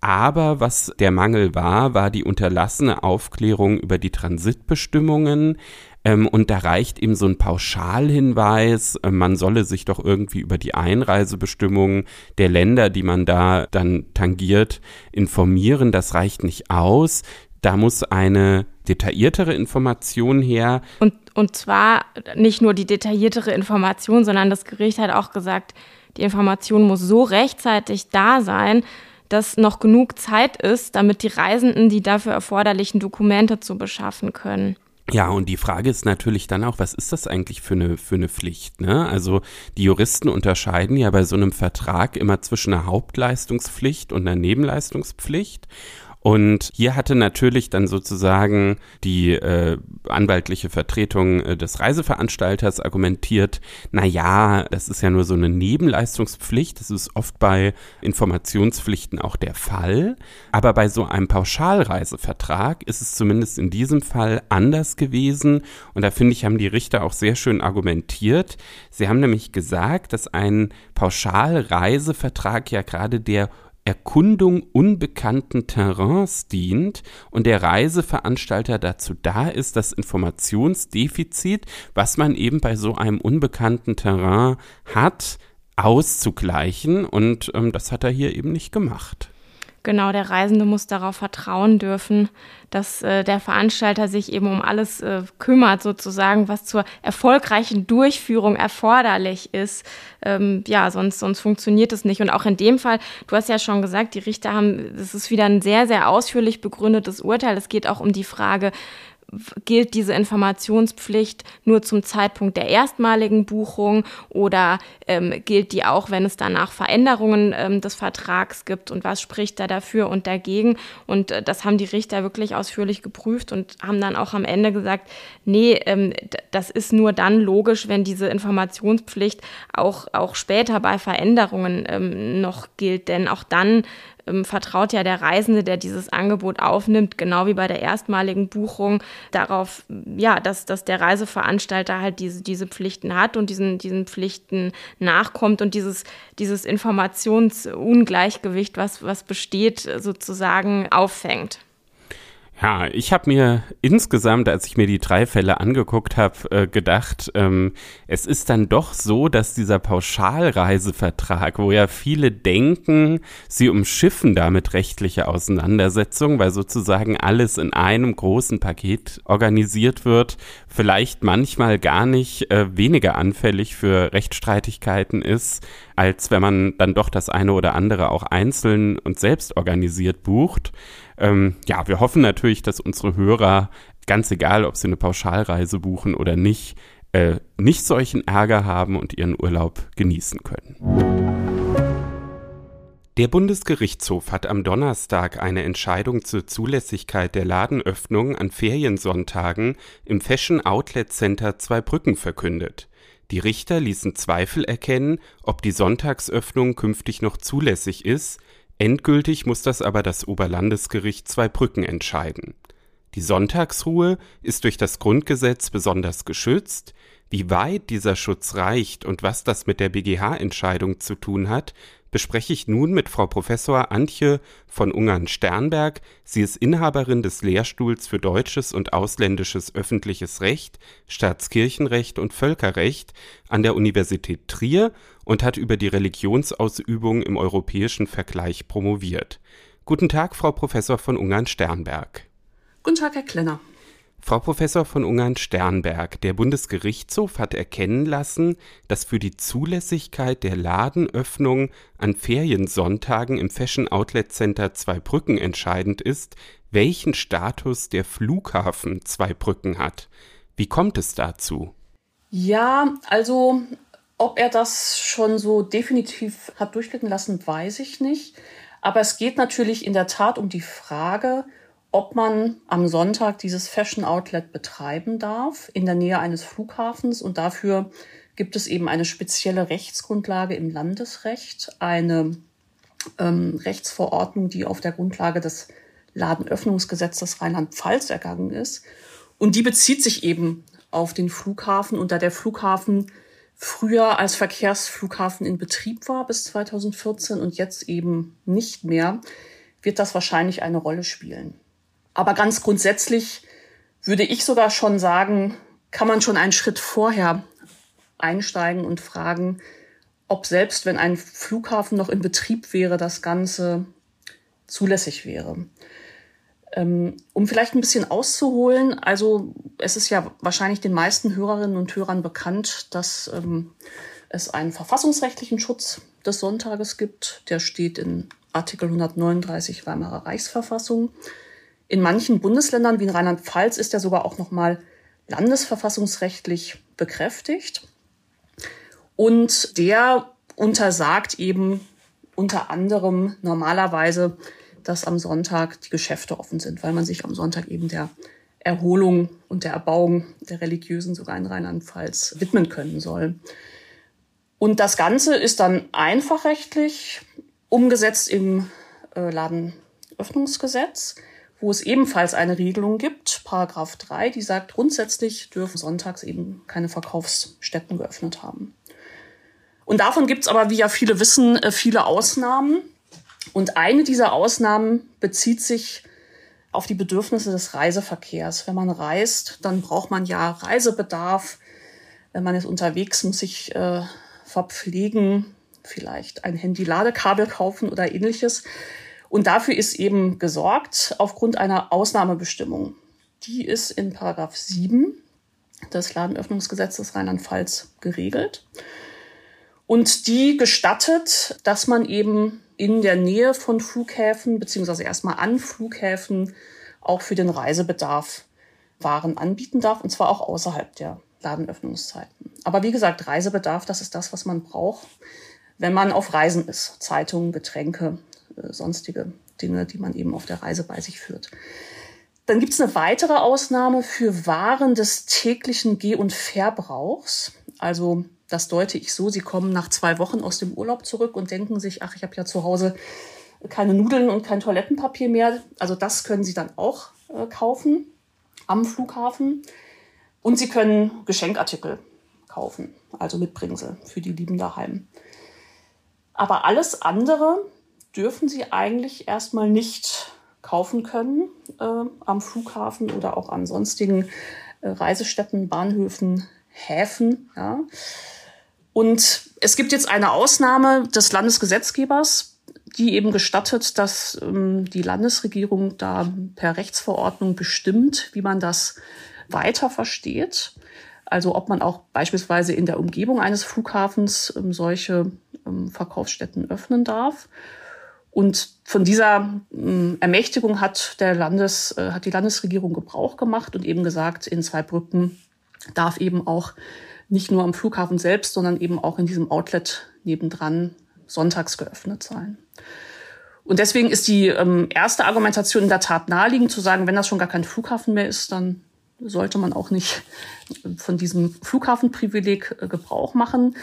Aber was der Mangel war, war die unterlassene Aufklärung über die Transitbestimmungen. Ähm, und da reicht ihm so ein Pauschalhinweis, äh, man solle sich doch irgendwie über die Einreisebestimmungen der Länder, die man da dann tangiert, informieren. Das reicht nicht aus. Da muss eine detailliertere Information her. Und, und zwar nicht nur die detailliertere Information, sondern das Gericht hat auch gesagt, die Information muss so rechtzeitig da sein, dass noch genug Zeit ist, damit die Reisenden die dafür erforderlichen Dokumente zu beschaffen können. Ja, und die Frage ist natürlich dann auch, was ist das eigentlich für eine, für eine Pflicht? Ne? Also die Juristen unterscheiden ja bei so einem Vertrag immer zwischen einer Hauptleistungspflicht und einer Nebenleistungspflicht. Und hier hatte natürlich dann sozusagen die äh, anwaltliche Vertretung äh, des Reiseveranstalters argumentiert, na ja, das ist ja nur so eine Nebenleistungspflicht, das ist oft bei Informationspflichten auch der Fall, aber bei so einem Pauschalreisevertrag ist es zumindest in diesem Fall anders gewesen und da finde ich, haben die Richter auch sehr schön argumentiert. Sie haben nämlich gesagt, dass ein Pauschalreisevertrag ja gerade der Erkundung unbekannten Terrains dient und der Reiseveranstalter dazu da ist, das Informationsdefizit, was man eben bei so einem unbekannten Terrain hat, auszugleichen. Und ähm, das hat er hier eben nicht gemacht. Genau, der Reisende muss darauf vertrauen dürfen, dass äh, der Veranstalter sich eben um alles äh, kümmert, sozusagen, was zur erfolgreichen Durchführung erforderlich ist. Ähm, ja, sonst, sonst funktioniert es nicht. Und auch in dem Fall, du hast ja schon gesagt, die Richter haben, das ist wieder ein sehr, sehr ausführlich begründetes Urteil. Es geht auch um die Frage, gilt diese Informationspflicht nur zum Zeitpunkt der erstmaligen Buchung oder ähm, gilt die auch, wenn es danach Veränderungen ähm, des Vertrags gibt und was spricht da dafür und dagegen? Und äh, das haben die Richter wirklich ausführlich geprüft und haben dann auch am Ende gesagt, nee, ähm, das ist nur dann logisch, wenn diese Informationspflicht auch, auch später bei Veränderungen ähm, noch gilt, denn auch dann ähm, vertraut ja der Reisende, der dieses Angebot aufnimmt, genau wie bei der erstmaligen Buchung, darauf, ja, dass, dass der Reiseveranstalter halt diese, diese Pflichten hat und diesen, diesen Pflichten nachkommt und dieses, dieses Informationsungleichgewicht, was, was besteht, sozusagen auffängt. Ja, ich habe mir insgesamt, als ich mir die drei Fälle angeguckt habe, äh, gedacht, ähm, es ist dann doch so, dass dieser Pauschalreisevertrag, wo ja viele denken, sie umschiffen damit rechtliche Auseinandersetzungen, weil sozusagen alles in einem großen Paket organisiert wird, vielleicht manchmal gar nicht äh, weniger anfällig für Rechtsstreitigkeiten ist, als wenn man dann doch das eine oder andere auch einzeln und selbst organisiert bucht. Ähm, ja, wir hoffen natürlich, dass unsere Hörer, ganz egal, ob sie eine Pauschalreise buchen oder nicht, äh, nicht solchen Ärger haben und ihren Urlaub genießen können. Der Bundesgerichtshof hat am Donnerstag eine Entscheidung zur Zulässigkeit der Ladenöffnung an Feriensonntagen im Fashion Outlet Center Zweibrücken verkündet. Die Richter ließen Zweifel erkennen, ob die Sonntagsöffnung künftig noch zulässig ist, Endgültig muss das aber das Oberlandesgericht Zweibrücken entscheiden. Die Sonntagsruhe ist durch das Grundgesetz besonders geschützt. Wie weit dieser Schutz reicht und was das mit der BGH-Entscheidung zu tun hat, bespreche ich nun mit Frau Professor Antje von Ungern-Sternberg. Sie ist Inhaberin des Lehrstuhls für deutsches und ausländisches öffentliches Recht, Staatskirchenrecht und Völkerrecht an der Universität Trier und hat über die Religionsausübung im europäischen Vergleich promoviert. Guten Tag, Frau Professor von Ungern-Sternberg. Guten Tag, Herr Klenner. Frau Professor von Ungern-Sternberg, der Bundesgerichtshof hat erkennen lassen, dass für die Zulässigkeit der Ladenöffnung an Feriensonntagen im Fashion Outlet Center Zweibrücken entscheidend ist, welchen Status der Flughafen Zweibrücken hat. Wie kommt es dazu? Ja, also ob er das schon so definitiv hat durchblicken lassen, weiß ich nicht. Aber es geht natürlich in der Tat um die Frage, ob man am Sonntag dieses Fashion Outlet betreiben darf in der Nähe eines Flughafens. Und dafür gibt es eben eine spezielle Rechtsgrundlage im Landesrecht, eine ähm, Rechtsverordnung, die auf der Grundlage des Ladenöffnungsgesetzes Rheinland-Pfalz ergangen ist. Und die bezieht sich eben auf den Flughafen. Und da der Flughafen früher als Verkehrsflughafen in Betrieb war bis 2014 und jetzt eben nicht mehr, wird das wahrscheinlich eine Rolle spielen. Aber ganz grundsätzlich würde ich sogar schon sagen, kann man schon einen Schritt vorher einsteigen und fragen, ob selbst wenn ein Flughafen noch in Betrieb wäre, das Ganze zulässig wäre. Ähm, um vielleicht ein bisschen auszuholen, also es ist ja wahrscheinlich den meisten Hörerinnen und Hörern bekannt, dass ähm, es einen verfassungsrechtlichen Schutz des Sonntages gibt. Der steht in Artikel 139 Weimarer Reichsverfassung. In manchen Bundesländern wie in Rheinland-Pfalz ist er sogar auch noch mal landesverfassungsrechtlich bekräftigt. Und der untersagt eben unter anderem normalerweise, dass am Sonntag die Geschäfte offen sind, weil man sich am Sonntag eben der Erholung und der Erbauung der Religiösen sogar in Rheinland-Pfalz widmen können soll. Und das Ganze ist dann einfachrechtlich umgesetzt im äh, Ladenöffnungsgesetz wo es ebenfalls eine Regelung gibt, Paragraph 3, die sagt, grundsätzlich dürfen sonntags eben keine Verkaufsstätten geöffnet haben. Und davon gibt es aber, wie ja viele wissen, äh, viele Ausnahmen. Und eine dieser Ausnahmen bezieht sich auf die Bedürfnisse des Reiseverkehrs. Wenn man reist, dann braucht man ja Reisebedarf. Wenn man ist unterwegs, muss sich äh, verpflegen, vielleicht ein Handy-Ladekabel kaufen oder ähnliches. Und dafür ist eben gesorgt aufgrund einer Ausnahmebestimmung. Die ist in Paragraph 7 des Ladenöffnungsgesetzes Rheinland-Pfalz geregelt. Und die gestattet, dass man eben in der Nähe von Flughäfen, beziehungsweise erstmal an Flughäfen, auch für den Reisebedarf Waren anbieten darf, und zwar auch außerhalb der Ladenöffnungszeiten. Aber wie gesagt, Reisebedarf, das ist das, was man braucht, wenn man auf Reisen ist. Zeitungen, Getränke, sonstige Dinge, die man eben auf der Reise bei sich führt. Dann gibt es eine weitere Ausnahme für Waren des täglichen Geh- und Verbrauchs. Also das deute ich so, Sie kommen nach zwei Wochen aus dem Urlaub zurück und denken sich, ach, ich habe ja zu Hause keine Nudeln und kein Toilettenpapier mehr. Also das können Sie dann auch äh, kaufen am Flughafen. Und Sie können Geschenkartikel kaufen, also Mitbringsel für die Lieben daheim. Aber alles andere dürfen sie eigentlich erstmal nicht kaufen können äh, am Flughafen oder auch an sonstigen äh, Reisestätten, Bahnhöfen, Häfen. Ja. Und es gibt jetzt eine Ausnahme des Landesgesetzgebers, die eben gestattet, dass ähm, die Landesregierung da per Rechtsverordnung bestimmt, wie man das weiter versteht. Also ob man auch beispielsweise in der Umgebung eines Flughafens ähm, solche ähm, Verkaufsstätten öffnen darf. Und von dieser ähm, Ermächtigung hat, der Landes, äh, hat die Landesregierung Gebrauch gemacht und eben gesagt, in Zweibrücken darf eben auch nicht nur am Flughafen selbst, sondern eben auch in diesem Outlet nebendran sonntags geöffnet sein. Und deswegen ist die ähm, erste Argumentation in der Tat naheliegend zu sagen, wenn das schon gar kein Flughafen mehr ist, dann sollte man auch nicht von diesem Flughafenprivileg äh, Gebrauch machen.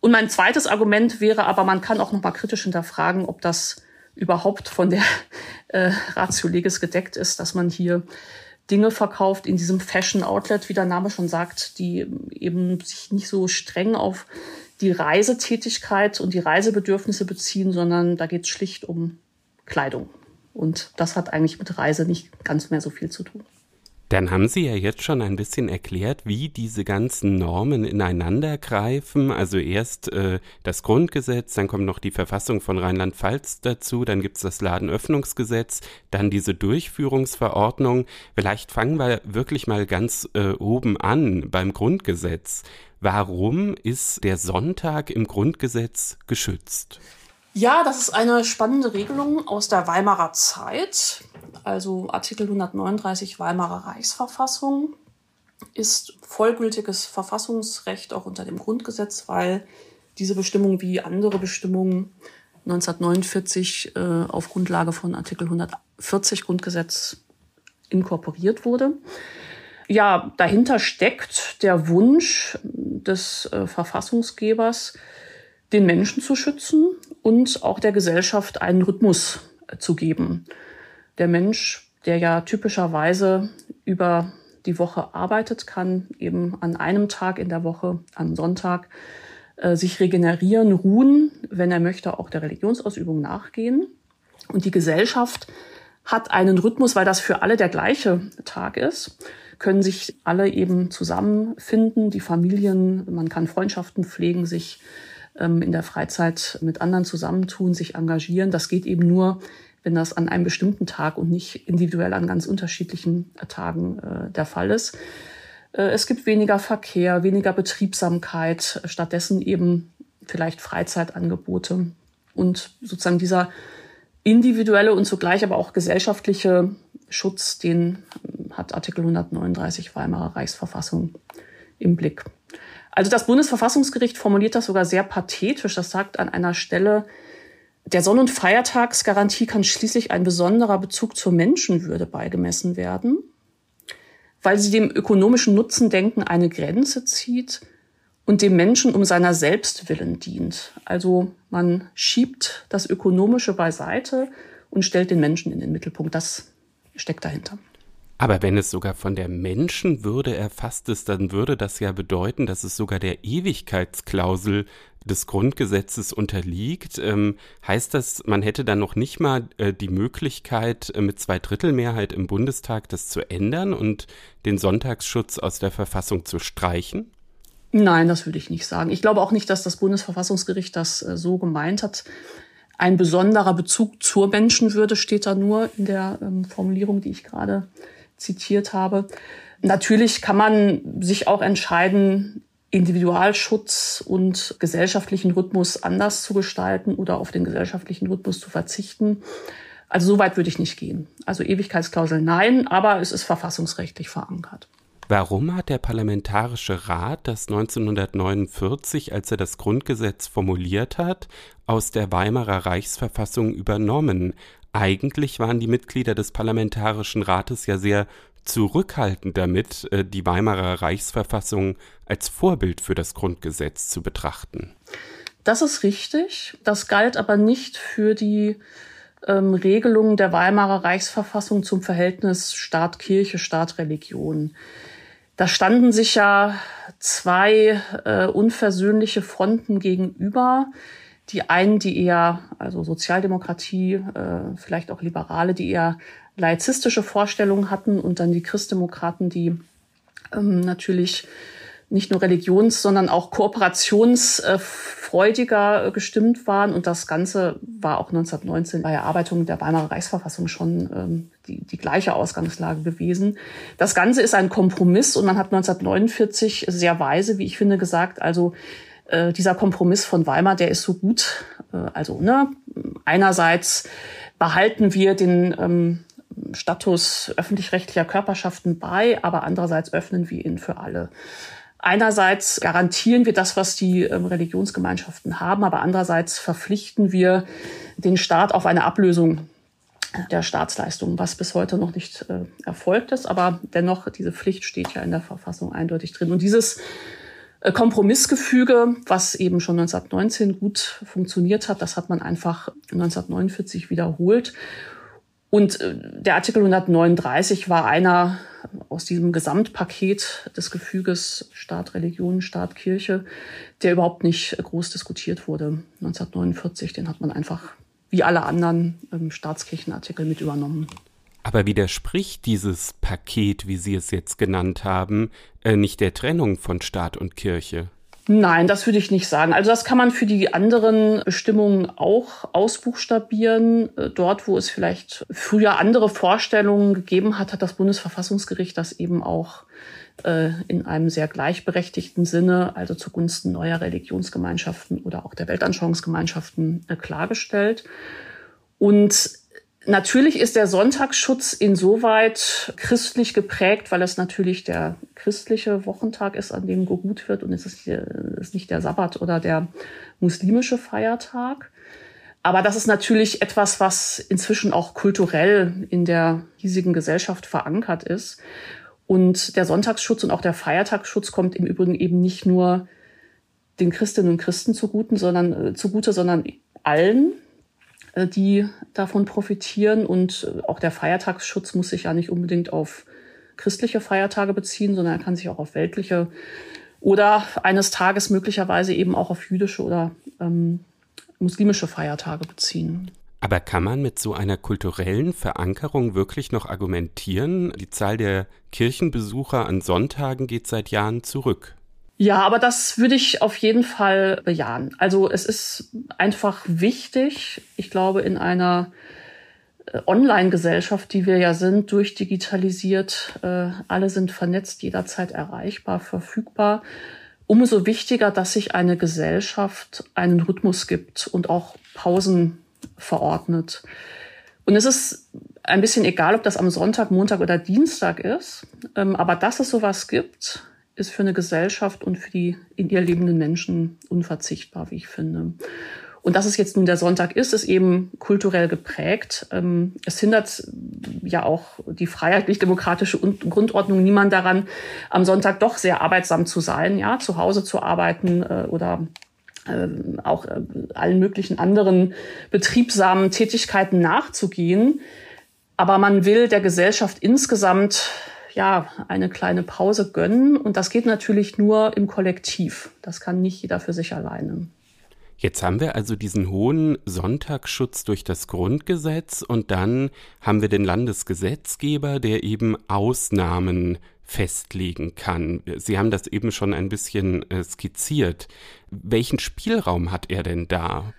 Und mein zweites Argument wäre aber, man kann auch noch mal kritisch hinterfragen, ob das überhaupt von der äh, Ratio Legis gedeckt ist, dass man hier Dinge verkauft in diesem Fashion Outlet, wie der Name schon sagt, die eben sich nicht so streng auf die Reisetätigkeit und die Reisebedürfnisse beziehen, sondern da geht es schlicht um Kleidung. Und das hat eigentlich mit Reise nicht ganz mehr so viel zu tun. Dann haben Sie ja jetzt schon ein bisschen erklärt, wie diese ganzen Normen ineinander greifen. Also erst äh, das Grundgesetz, dann kommt noch die Verfassung von Rheinland-Pfalz dazu, dann gibt's das Ladenöffnungsgesetz, dann diese Durchführungsverordnung. Vielleicht fangen wir wirklich mal ganz äh, oben an beim Grundgesetz. Warum ist der Sonntag im Grundgesetz geschützt? Ja, das ist eine spannende Regelung aus der Weimarer Zeit. Also Artikel 139 Weimarer Reichsverfassung ist vollgültiges Verfassungsrecht auch unter dem Grundgesetz, weil diese Bestimmung wie andere Bestimmungen 1949 äh, auf Grundlage von Artikel 140 Grundgesetz inkorporiert wurde. Ja, dahinter steckt der Wunsch des äh, Verfassungsgebers, den Menschen zu schützen und auch der Gesellschaft einen Rhythmus zu geben. Der Mensch, der ja typischerweise über die Woche arbeitet, kann eben an einem Tag in der Woche, am Sonntag, äh, sich regenerieren, ruhen, wenn er möchte, auch der Religionsausübung nachgehen. Und die Gesellschaft hat einen Rhythmus, weil das für alle der gleiche Tag ist, können sich alle eben zusammenfinden, die Familien, man kann Freundschaften pflegen, sich ähm, in der Freizeit mit anderen zusammentun, sich engagieren. Das geht eben nur, wenn das an einem bestimmten Tag und nicht individuell an ganz unterschiedlichen äh, Tagen äh, der Fall ist. Äh, es gibt weniger Verkehr, weniger Betriebsamkeit, stattdessen eben vielleicht Freizeitangebote und sozusagen dieser individuelle und zugleich aber auch gesellschaftliche Schutz, den hat Artikel 139 Weimarer Reichsverfassung im Blick. Also das Bundesverfassungsgericht formuliert das sogar sehr pathetisch. Das sagt an einer Stelle, der Sonn- und Feiertagsgarantie kann schließlich ein besonderer Bezug zur Menschenwürde beigemessen werden, weil sie dem ökonomischen Nutzendenken eine Grenze zieht und dem Menschen um seiner selbst willen dient. Also man schiebt das Ökonomische beiseite und stellt den Menschen in den Mittelpunkt. Das steckt dahinter. Aber wenn es sogar von der Menschenwürde erfasst ist, dann würde das ja bedeuten, dass es sogar der Ewigkeitsklausel des Grundgesetzes unterliegt. Ähm, heißt das, man hätte dann noch nicht mal äh, die Möglichkeit, äh, mit Zweidrittelmehrheit im Bundestag das zu ändern und den Sonntagsschutz aus der Verfassung zu streichen? Nein, das würde ich nicht sagen. Ich glaube auch nicht, dass das Bundesverfassungsgericht das äh, so gemeint hat. Ein besonderer Bezug zur Menschenwürde steht da nur in der ähm, Formulierung, die ich gerade zitiert habe. Natürlich kann man sich auch entscheiden, Individualschutz und gesellschaftlichen Rhythmus anders zu gestalten oder auf den gesellschaftlichen Rhythmus zu verzichten. Also so weit würde ich nicht gehen. Also Ewigkeitsklausel nein, aber es ist verfassungsrechtlich verankert. Warum hat der Parlamentarische Rat das 1949, als er das Grundgesetz formuliert hat, aus der Weimarer Reichsverfassung übernommen? Eigentlich waren die Mitglieder des Parlamentarischen Rates ja sehr zurückhaltend damit, äh, die Weimarer Reichsverfassung als Vorbild für das Grundgesetz zu betrachten. Das ist richtig. Das galt aber nicht für die ähm, Regelungen der Weimarer Reichsverfassung zum Verhältnis Staat-Kirche, Staat-Religion. Da standen sich ja zwei äh, unversöhnliche Fronten gegenüber Die einen, die eher, also Sozialdemokratie, äh, vielleicht auch Liberale, die eher laizistische Vorstellungen hatten und dann die Christdemokraten, die ähm, natürlich nicht nur religions-, sondern auch kooperationsfreudiger äh, gestimmt waren. Und das Ganze war auch 1919 bei Erarbeitung der Weimarer Reichsverfassung schon ähm, die, die gleiche Ausgangslage gewesen. Das Ganze ist ein Kompromiss und man hat 1949 sehr weise, wie ich finde, gesagt, also äh, dieser Kompromiss von Weimar, der ist so gut. Äh, also ne, einerseits behalten wir den ähm, Status öffentlich-rechtlicher Körperschaften bei, aber andererseits öffnen wir ihn für alle. Einerseits garantieren wir das, was die ähm, Religionsgemeinschaften haben, aber andererseits verpflichten wir den Staat auf eine Ablösung der Staatsleistungen, was bis heute noch nicht äh, erfolgt ist. Aber dennoch, diese Pflicht steht ja in der Verfassung eindeutig drin. Und dieses äh, Kompromissgefüge, was eben schon 1919 gut funktioniert hat, das hat man einfach 1949 wiederholt. Und äh, der Artikel 139 war einer aus diesem Gesamtpaket des Gefüges Staat, Religion, Staat, Kirche, der überhaupt nicht groß diskutiert wurde. 1949, den hat man einfach wie alle anderen Staatskirchenartikel mit übernommen. Aber widerspricht dieses Paket, wie Sie es jetzt genannt haben, äh, nicht der Trennung von Staat und Kirche? Nein, das würde ich nicht sagen. Also das kann man für die anderen Bestimmungen auch ausbuchstabieren. Äh, dort, wo es vielleicht früher andere Vorstellungen gegeben hat, hat das Bundesverfassungsgericht das eben auch äh, in einem sehr gleichberechtigten Sinne, also zugunsten neuer Religionsgemeinschaften oder auch der Weltanschauungsgemeinschaften äh, klargestellt. Und Natürlich ist der Sonntagsschutz insoweit christlich geprägt, weil es natürlich der christliche Wochentag ist, an dem geruht wird und es ist, ist nicht der Sabbat oder der muslimische Feiertag. Aber das ist natürlich etwas, was inzwischen auch kulturell in der hiesigen Gesellschaft verankert ist. Und der Sonntagsschutz und auch der Feiertagsschutz kommt im Übrigen eben nicht nur den Christinnen und Christen zugute, sondern, äh, zugute, sondern allen, äh, die davon profitieren. Und äh, auch der Feiertagsschutz muss sich ja nicht unbedingt auf christliche Feiertage beziehen, sondern er kann sich auch auf weltliche oder eines Tages möglicherweise eben auch auf jüdische oder ähm, muslimische Feiertage beziehen. Aber kann man mit so einer kulturellen Verankerung wirklich noch argumentieren? Die Zahl der Kirchenbesucher an Sonntagen geht seit Jahren zurück. Ja, aber das würde ich auf jeden Fall bejahen. Also es ist einfach wichtig, ich glaube, in einer äh, Online-Gesellschaft, die wir ja sind, durchdigitalisiert, äh, alle sind vernetzt, jederzeit erreichbar, verfügbar. Umso wichtiger, dass sich eine Gesellschaft einen Rhythmus gibt und auch Pausen verordnet. Und es ist ein bisschen egal, ob das am Sonntag, Montag oder Dienstag ist, ähm, aber dass es sowas gibt, ist für eine Gesellschaft und für die in ihr lebenden Menschen unverzichtbar, wie ich finde. Und dass es jetzt nun der Sonntag ist, ist eben kulturell geprägt. Ähm, es hindert ja auch die freiheitlich-demokratische Grundordnung niemand daran, am Sonntag doch sehr arbeitsam zu sein, ja, zu Hause zu arbeiten äh, oder ähm, auch äh, allen möglichen anderen betriebsamen Tätigkeiten nachzugehen. Aber man will der Gesellschaft insgesamt ja, eine kleine Pause gönnen. Und das geht natürlich nur im Kollektiv. Das kann nicht jeder für sich alleine. Jetzt haben wir also diesen hohen Sonntagsschutz durch das Grundgesetz und dann haben wir den Landesgesetzgeber, der eben Ausnahmen festlegen kann. Sie haben das eben schon ein bisschen äh, skizziert. Welchen Spielraum hat er denn da?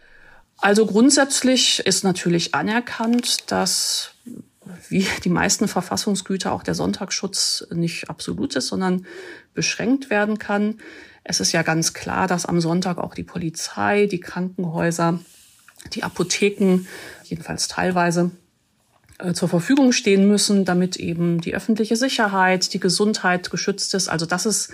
Also grundsätzlich ist natürlich anerkannt, dass wie die meisten Verfassungsgüter auch der Sonntagsschutz nicht absolut ist, sondern beschränkt werden kann. Es ist ja ganz klar, dass am Sonntag auch die Polizei, die Krankenhäuser, die Apotheken, jedenfalls teilweise, äh, zur Verfügung stehen müssen, damit eben die öffentliche Sicherheit, die Gesundheit geschützt ist. Also das ist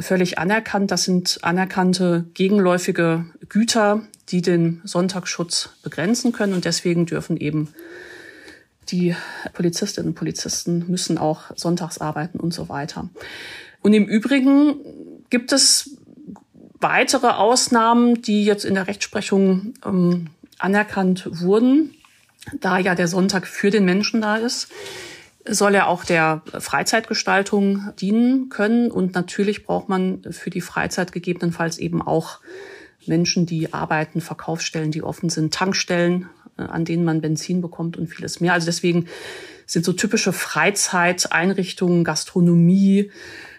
völlig anerkannt. Das sind anerkannte gegenläufige Güter, die den Sonntagsschutz begrenzen können. Und deswegen dürfen eben die Polizistinnen und Polizisten müssen auch sonntags arbeiten und so weiter. Und im Übrigen gibt es weitere Ausnahmen, die jetzt in der Rechtsprechung ähm, anerkannt wurden. Da ja der Sonntag für den Menschen da ist, soll er auch der Freizeitgestaltung dienen können. Und natürlich braucht man für die Freizeit gegebenenfalls eben auch Menschen, die arbeiten, Verkaufsstellen, die offen sind, Tankstellen, an denen man Benzin bekommt und vieles mehr. Also deswegen sind so typische Freizeiteinrichtungen, Gastronomie,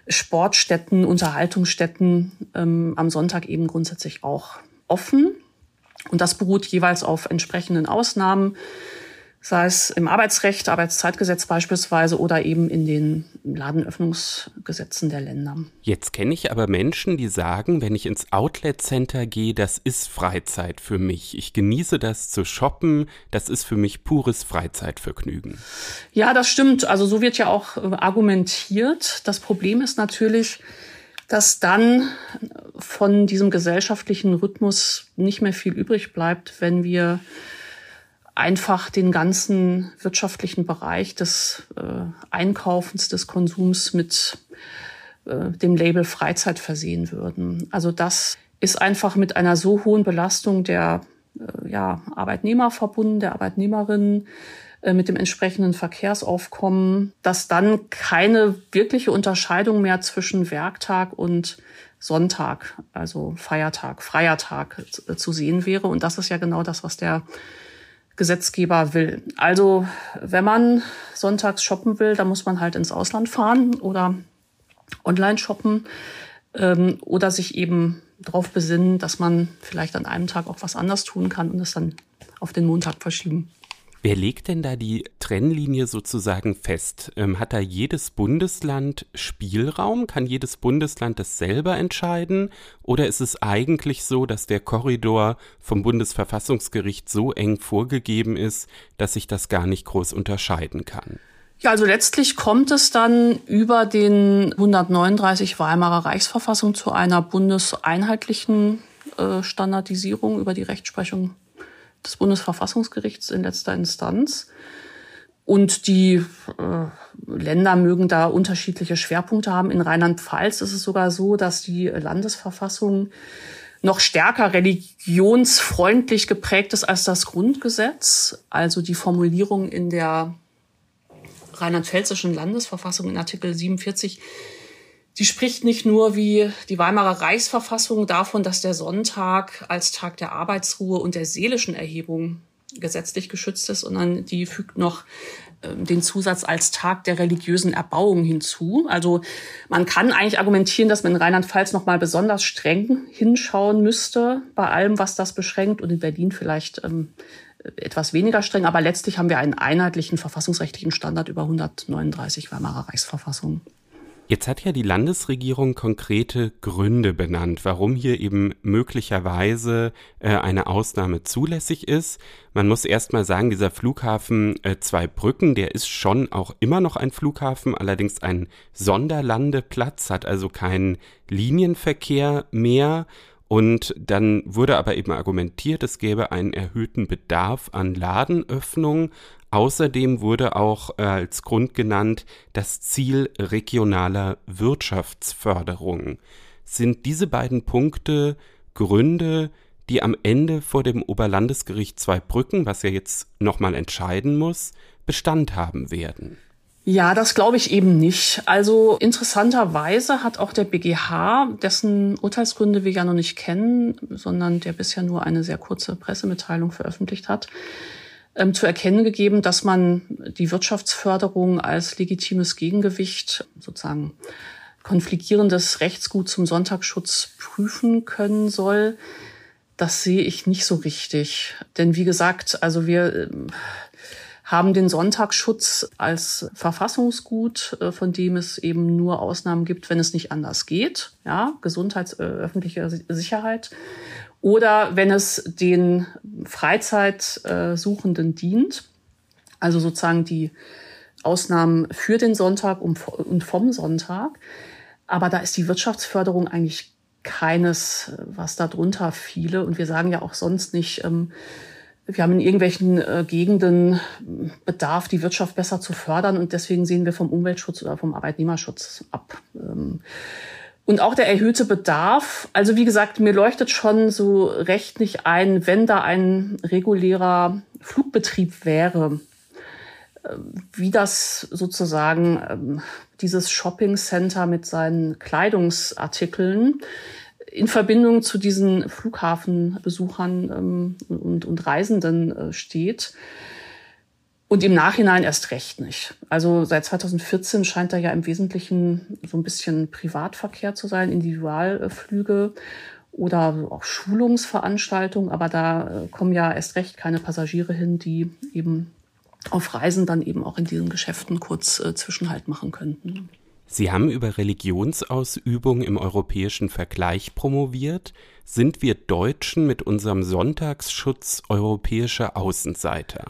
Sportstätten, Unterhaltungsstätten ähm, am Sonntag eben grundsätzlich auch offen. Und das beruht jeweils auf entsprechenden Ausnahmen sei es im Arbeitsrecht, Arbeitszeitgesetz beispielsweise oder eben in den Ladenöffnungsgesetzen der Länder. Jetzt kenne ich aber Menschen, die sagen, wenn ich ins Outlet Center gehe, das ist Freizeit für mich. Ich genieße das zu shoppen, das ist für mich pures Freizeitvergnügen. Ja, das stimmt. Also so wird ja auch äh, argumentiert. Das Problem ist natürlich, dass dann von diesem gesellschaftlichen Rhythmus nicht mehr viel übrig bleibt, wenn wir einfach den ganzen wirtschaftlichen Bereich des äh, Einkaufens, des Konsums mit äh, dem Label Freizeit versehen würden. Also das ist einfach mit einer so hohen Belastung der äh, ja, Arbeitnehmer verbunden, der Arbeitnehmerinnen, äh, mit dem entsprechenden Verkehrsaufkommen, dass dann keine wirkliche Unterscheidung mehr zwischen Werktag und Sonntag, also Feiertag, freier Tag äh, zu sehen wäre. Und das ist ja genau das, was der Gesetzgeber will. Also wenn man sonntags shoppen will, dann muss man halt ins Ausland fahren oder online shoppen ähm, oder sich eben darauf besinnen, dass man vielleicht an einem Tag auch was anders tun kann und es dann auf den Montag verschieben. Wer legt denn da die Trennlinie sozusagen fest? Ähm, hat da jedes Bundesland Spielraum? Kann jedes Bundesland das selber entscheiden? Oder ist es eigentlich so, dass der Korridor vom Bundesverfassungsgericht so eng vorgegeben ist, dass sich das gar nicht groß unterscheiden kann? Ja, also letztlich kommt es dann über den 139 Weimarer Reichsverfassung zu einer bundeseinheitlichen äh, Standardisierung über die Rechtsprechung des Bundesverfassungsgerichts in letzter Instanz. Und die äh, Länder mögen da unterschiedliche Schwerpunkte haben. In Rheinland-Pfalz ist es sogar so, dass die Landesverfassung noch stärker religionsfreundlich geprägt ist als das Grundgesetz. Also die Formulierung in der rheinland-pfälzischen Landesverfassung in Artikel 47 Sie spricht nicht nur wie die Weimarer Reichsverfassung davon, dass der Sonntag als Tag der Arbeitsruhe und der seelischen Erhebung gesetzlich geschützt ist, sondern die fügt noch ähm, den Zusatz als Tag der religiösen Erbauung hinzu. Also man kann eigentlich argumentieren, dass man in Rheinland-Pfalz noch mal besonders streng hinschauen müsste bei allem, was das beschränkt und in Berlin vielleicht ähm, etwas weniger streng. Aber letztlich haben wir einen einheitlichen verfassungsrechtlichen Standard über 139 Weimarer Reichsverfassung. Jetzt hat ja die Landesregierung konkrete Gründe benannt, warum hier eben möglicherweise äh, eine Ausnahme zulässig ist. Man muss erstmal sagen, dieser Flughafen äh, Zweibrücken, der ist schon auch immer noch ein Flughafen, allerdings ein Sonderlandeplatz, hat also keinen Linienverkehr mehr. Und dann wurde aber eben argumentiert, es gäbe einen erhöhten Bedarf an Ladenöffnungen Außerdem wurde auch äh, als Grund genannt das Ziel regionaler Wirtschaftsförderung. Sind diese beiden Punkte Gründe, die am Ende vor dem Oberlandesgericht Zweibrücken, was ja jetzt nochmal entscheiden muss, Bestand haben werden? Ja, das glaube ich eben nicht. Also interessanterweise hat auch der BGH, dessen Urteilsgründe wir ja noch nicht kennen, sondern der bisher nur eine sehr kurze Pressemitteilung veröffentlicht hat, ähm, zu erkennen gegeben, dass man die Wirtschaftsförderung als legitimes Gegengewicht sozusagen konfligierendes Rechtsgut zum Sonntagsschutz prüfen können soll. Das sehe ich nicht so richtig. Denn wie gesagt, also wir äh, haben den Sonntagsschutz als Verfassungsgut, äh, von dem es eben nur Ausnahmen gibt, wenn es nicht anders geht. Ja, Gesundheits, äh, öffentliche Sicherheit oder wenn es den Freizeitsuchenden dient, also sozusagen die Ausnahmen für den Sonntag und vom Sonntag. Aber da ist die Wirtschaftsförderung eigentlich keines, was da drunter fiele. Und wir sagen ja auch sonst nicht, ähm, wir haben in irgendwelchen äh, Gegenden Bedarf, die Wirtschaft besser zu fördern. Und deswegen sehen wir vom Umweltschutz oder vom Arbeitnehmerschutz ab. Und auch der erhöhte Bedarf. Also wie gesagt, mir leuchtet schon so recht nicht ein, wenn da ein regulärer Flugbetrieb wäre, äh, wie das sozusagen ähm, dieses Shopping Center mit seinen Kleidungsartikeln in Verbindung zu diesen Flughafenbesuchern ähm, und, und Reisenden äh, steht. Und im Nachhinein erst recht nicht. Also seit 2014 scheint da ja im Wesentlichen so ein bisschen Privatverkehr zu sein, Individualflüge oder auch Schulungsveranstaltungen. Aber da äh, kommen ja erst recht keine Passagiere hin, die eben auf Reisen dann eben auch in diesen Geschäften kurz äh, Zwischenhalt machen könnten. Sie haben über Religionsausübung im europäischen Vergleich promoviert. Sind wir Deutschen mit unserem Sonntagsschutz europäische Außenseiter?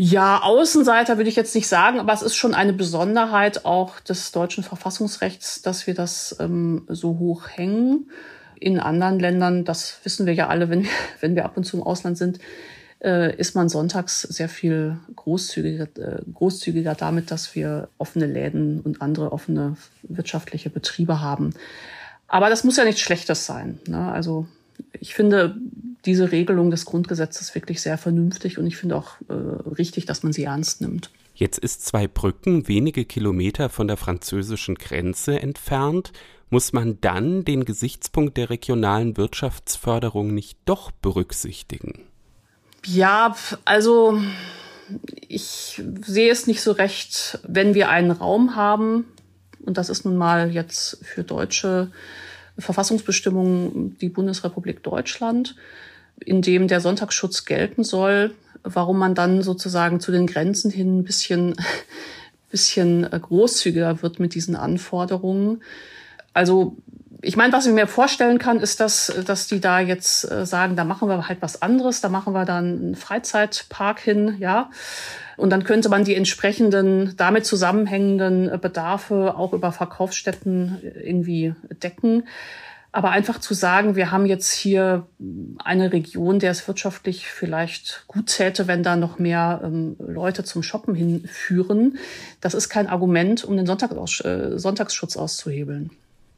Ja, Außenseiter würde ich jetzt nicht sagen, aber es ist schon eine Besonderheit auch des deutschen Verfassungsrechts, dass wir das ähm, so hoch hängen. In anderen Ländern, das wissen wir ja alle, wenn, wenn wir ab und zu im Ausland sind, äh, ist man sonntags sehr viel großzügiger, äh, großzügiger damit, dass wir offene Läden und andere offene wirtschaftliche Betriebe haben. Aber das muss ja nichts Schlechtes sein. Ne? Also ich finde diese Regelung des Grundgesetzes wirklich sehr vernünftig und ich finde auch äh, richtig, dass man sie ernst nimmt. Jetzt ist zwei Brücken wenige Kilometer von der französischen Grenze entfernt. Muss man dann den Gesichtspunkt der regionalen Wirtschaftsförderung nicht doch berücksichtigen? Ja, also ich sehe es nicht so recht, wenn wir einen Raum haben, und das ist nun mal jetzt für deutsche Verfassungsbestimmungen die Bundesrepublik Deutschland, in dem der Sonntagsschutz gelten soll, warum man dann sozusagen zu den Grenzen hin ein bisschen, bisschen großzügiger wird mit diesen Anforderungen. Also ich meine, was ich mir vorstellen kann, ist, dass, dass die da jetzt äh, sagen, da machen wir halt was anderes, da machen wir dann einen Freizeitpark hin, ja. Und dann könnte man die entsprechenden damit zusammenhängenden Bedarfe auch über Verkaufsstätten irgendwie decken. Aber einfach zu sagen, wir haben jetzt hier eine Region, der es wirtschaftlich vielleicht gut täte, wenn da noch mehr ähm, Leute zum Shoppen hinführen, das ist kein Argument, um den Sonntagsaus äh, Sonntagsschutz auszuhebeln.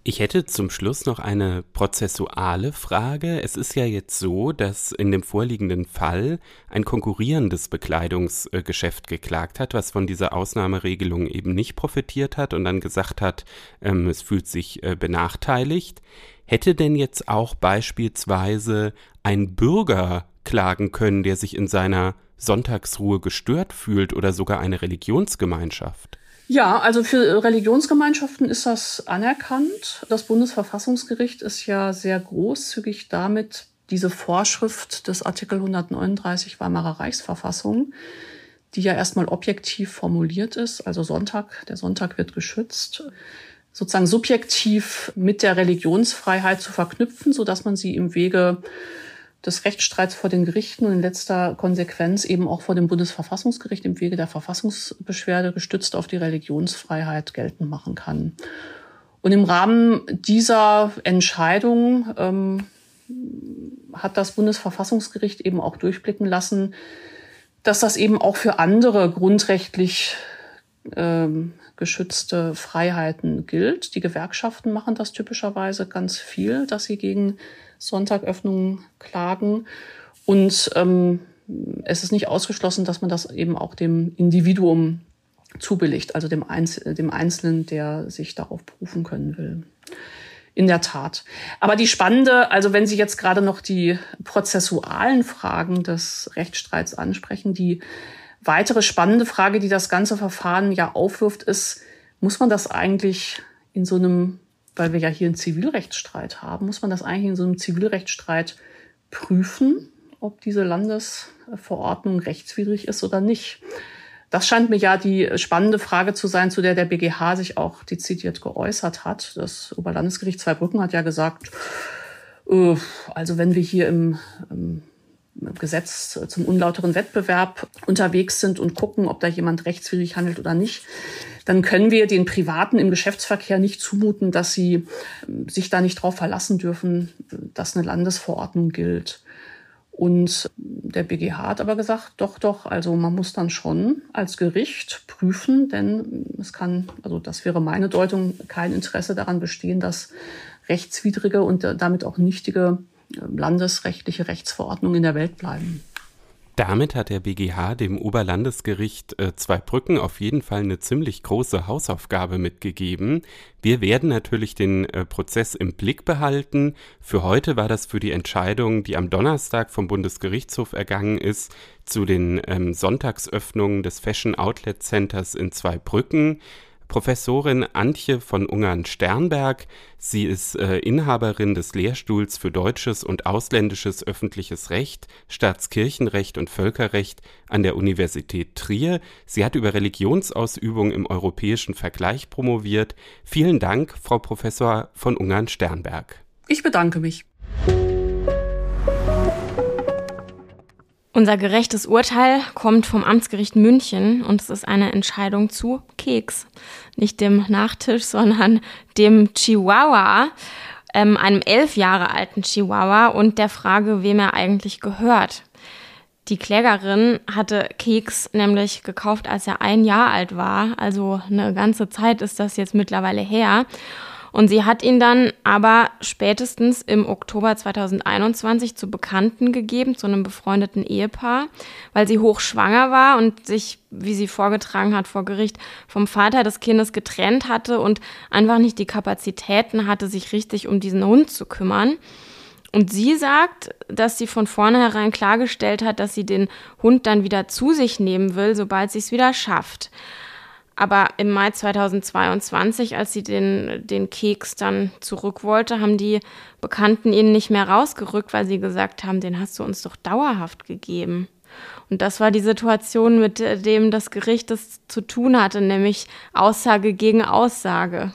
Ich hätte zum Schluss noch eine prozessuale Frage. Es ist ja jetzt so, dass in dem vorliegenden Fall ein konkurrierendes Bekleidungsgeschäft geklagt hat, was von dieser Ausnahmeregelung eben nicht profitiert hat und dann gesagt hat, ähm, es fühlt sich äh, benachteiligt. Hätte denn jetzt auch beispielsweise ein Bürger klagen können, der sich in seiner Sonntagsruhe gestört fühlt oder sogar eine Religionsgemeinschaft? Ja, also für Religionsgemeinschaften ist das anerkannt. Das Bundesverfassungsgericht ist ja sehr großzügig damit, diese Vorschrift des Artikel 139 Weimarer Reichsverfassung, die ja erstmal objektiv formuliert ist, also Sonntag, der Sonntag wird geschützt, sozusagen subjektiv mit der Religionsfreiheit zu verknüpfen, so dass man sie im Wege des Rechtsstreits vor den Gerichten und in letzter Konsequenz eben auch vor dem Bundesverfassungsgericht im Wege der Verfassungsbeschwerde gestützt auf die Religionsfreiheit geltend machen kann. Und im Rahmen dieser Entscheidung ähm, hat das Bundesverfassungsgericht eben auch durchblicken lassen, dass das eben auch für andere grundrechtlich ähm, geschützte Freiheiten gilt. Die Gewerkschaften machen das typischerweise ganz viel, dass sie gegen Sonntagöffnungen klagen. Und ähm, es ist nicht ausgeschlossen, dass man das eben auch dem Individuum zubilligt, also dem, Einz dem Einzelnen, der sich darauf berufen können will. In der Tat. Aber die spannende, also wenn Sie jetzt gerade noch die prozessualen Fragen des Rechtsstreits ansprechen, die weitere spannende Frage, die das ganze Verfahren ja aufwirft, ist, muss man das eigentlich in so einem weil wir ja hier einen Zivilrechtsstreit haben, muss man das eigentlich in so einem Zivilrechtsstreit prüfen, ob diese Landesverordnung rechtswidrig ist oder nicht. Das scheint mir ja die spannende Frage zu sein, zu der der BGH sich auch dezidiert geäußert hat. Das Oberlandesgericht Zweibrücken hat ja gesagt, äh, also wenn wir hier im, im Gesetz zum unlauteren Wettbewerb unterwegs sind und gucken, ob da jemand rechtswidrig handelt oder nicht, dann können wir den Privaten im Geschäftsverkehr nicht zumuten, dass sie ähm, sich da nicht darauf verlassen dürfen, dass eine Landesverordnung gilt. Und der BGH hat aber gesagt, doch, doch, also man muss dann schon als Gericht prüfen, denn es kann, also das wäre meine Deutung, kein Interesse daran bestehen, dass rechtswidrige und damit auch nichtige landesrechtliche Rechtsverordnungen in der Welt bleiben. Damit hat der BGH dem Oberlandesgericht äh, Zweibrücken auf jeden Fall eine ziemlich große Hausaufgabe mitgegeben. Wir werden natürlich den äh, Prozess im Blick behalten. Für heute war das für die Entscheidung, die am Donnerstag vom Bundesgerichtshof ergangen ist, zu den ähm, Sonntagsöffnungen des Fashion Outlet Centers in Zweibrücken. Professorin Antje von Ungern-Sternberg. Sie ist äh, Inhaberin des Lehrstuhls für deutsches und ausländisches öffentliches Recht, Staatskirchenrecht und Völkerrecht an der Universität Trier. Sie hat über Religionsausübung im europäischen Vergleich promoviert. Vielen Dank, Frau Professor von Ungern-Sternberg. Ich bedanke mich. Unser gerechtes Urteil kommt vom Amtsgericht München und es ist eine Entscheidung zu Keks. Nicht dem Nachtisch, sondern dem Chihuahua, ähm, einem elf Jahre alten Chihuahua und der Frage, wem er eigentlich gehört. Die Klägerin hatte Keks nämlich gekauft, als er ein Jahr alt war. Also eine ganze Zeit ist das jetzt mittlerweile her. Und sie hat ihn dann aber spätestens im Oktober 2021 zu Bekannten gegeben, zu einem befreundeten Ehepaar, weil sie hochschwanger war und sich, wie sie vorgetragen hat vor Gericht, vom Vater des Kindes getrennt hatte und einfach nicht die Kapazitäten hatte, sich richtig um diesen Hund zu kümmern. Und sie sagt, dass sie von vornherein klargestellt hat, dass sie den Hund dann wieder zu sich nehmen will, sobald sie es wieder schafft. Aber im Mai 2022, als sie den, den Keks dann zurück wollte, haben die Bekannten ihn nicht mehr rausgerückt, weil sie gesagt haben, den hast du uns doch dauerhaft gegeben. Und das war die Situation, mit dem das Gericht es zu tun hatte, nämlich Aussage gegen Aussage.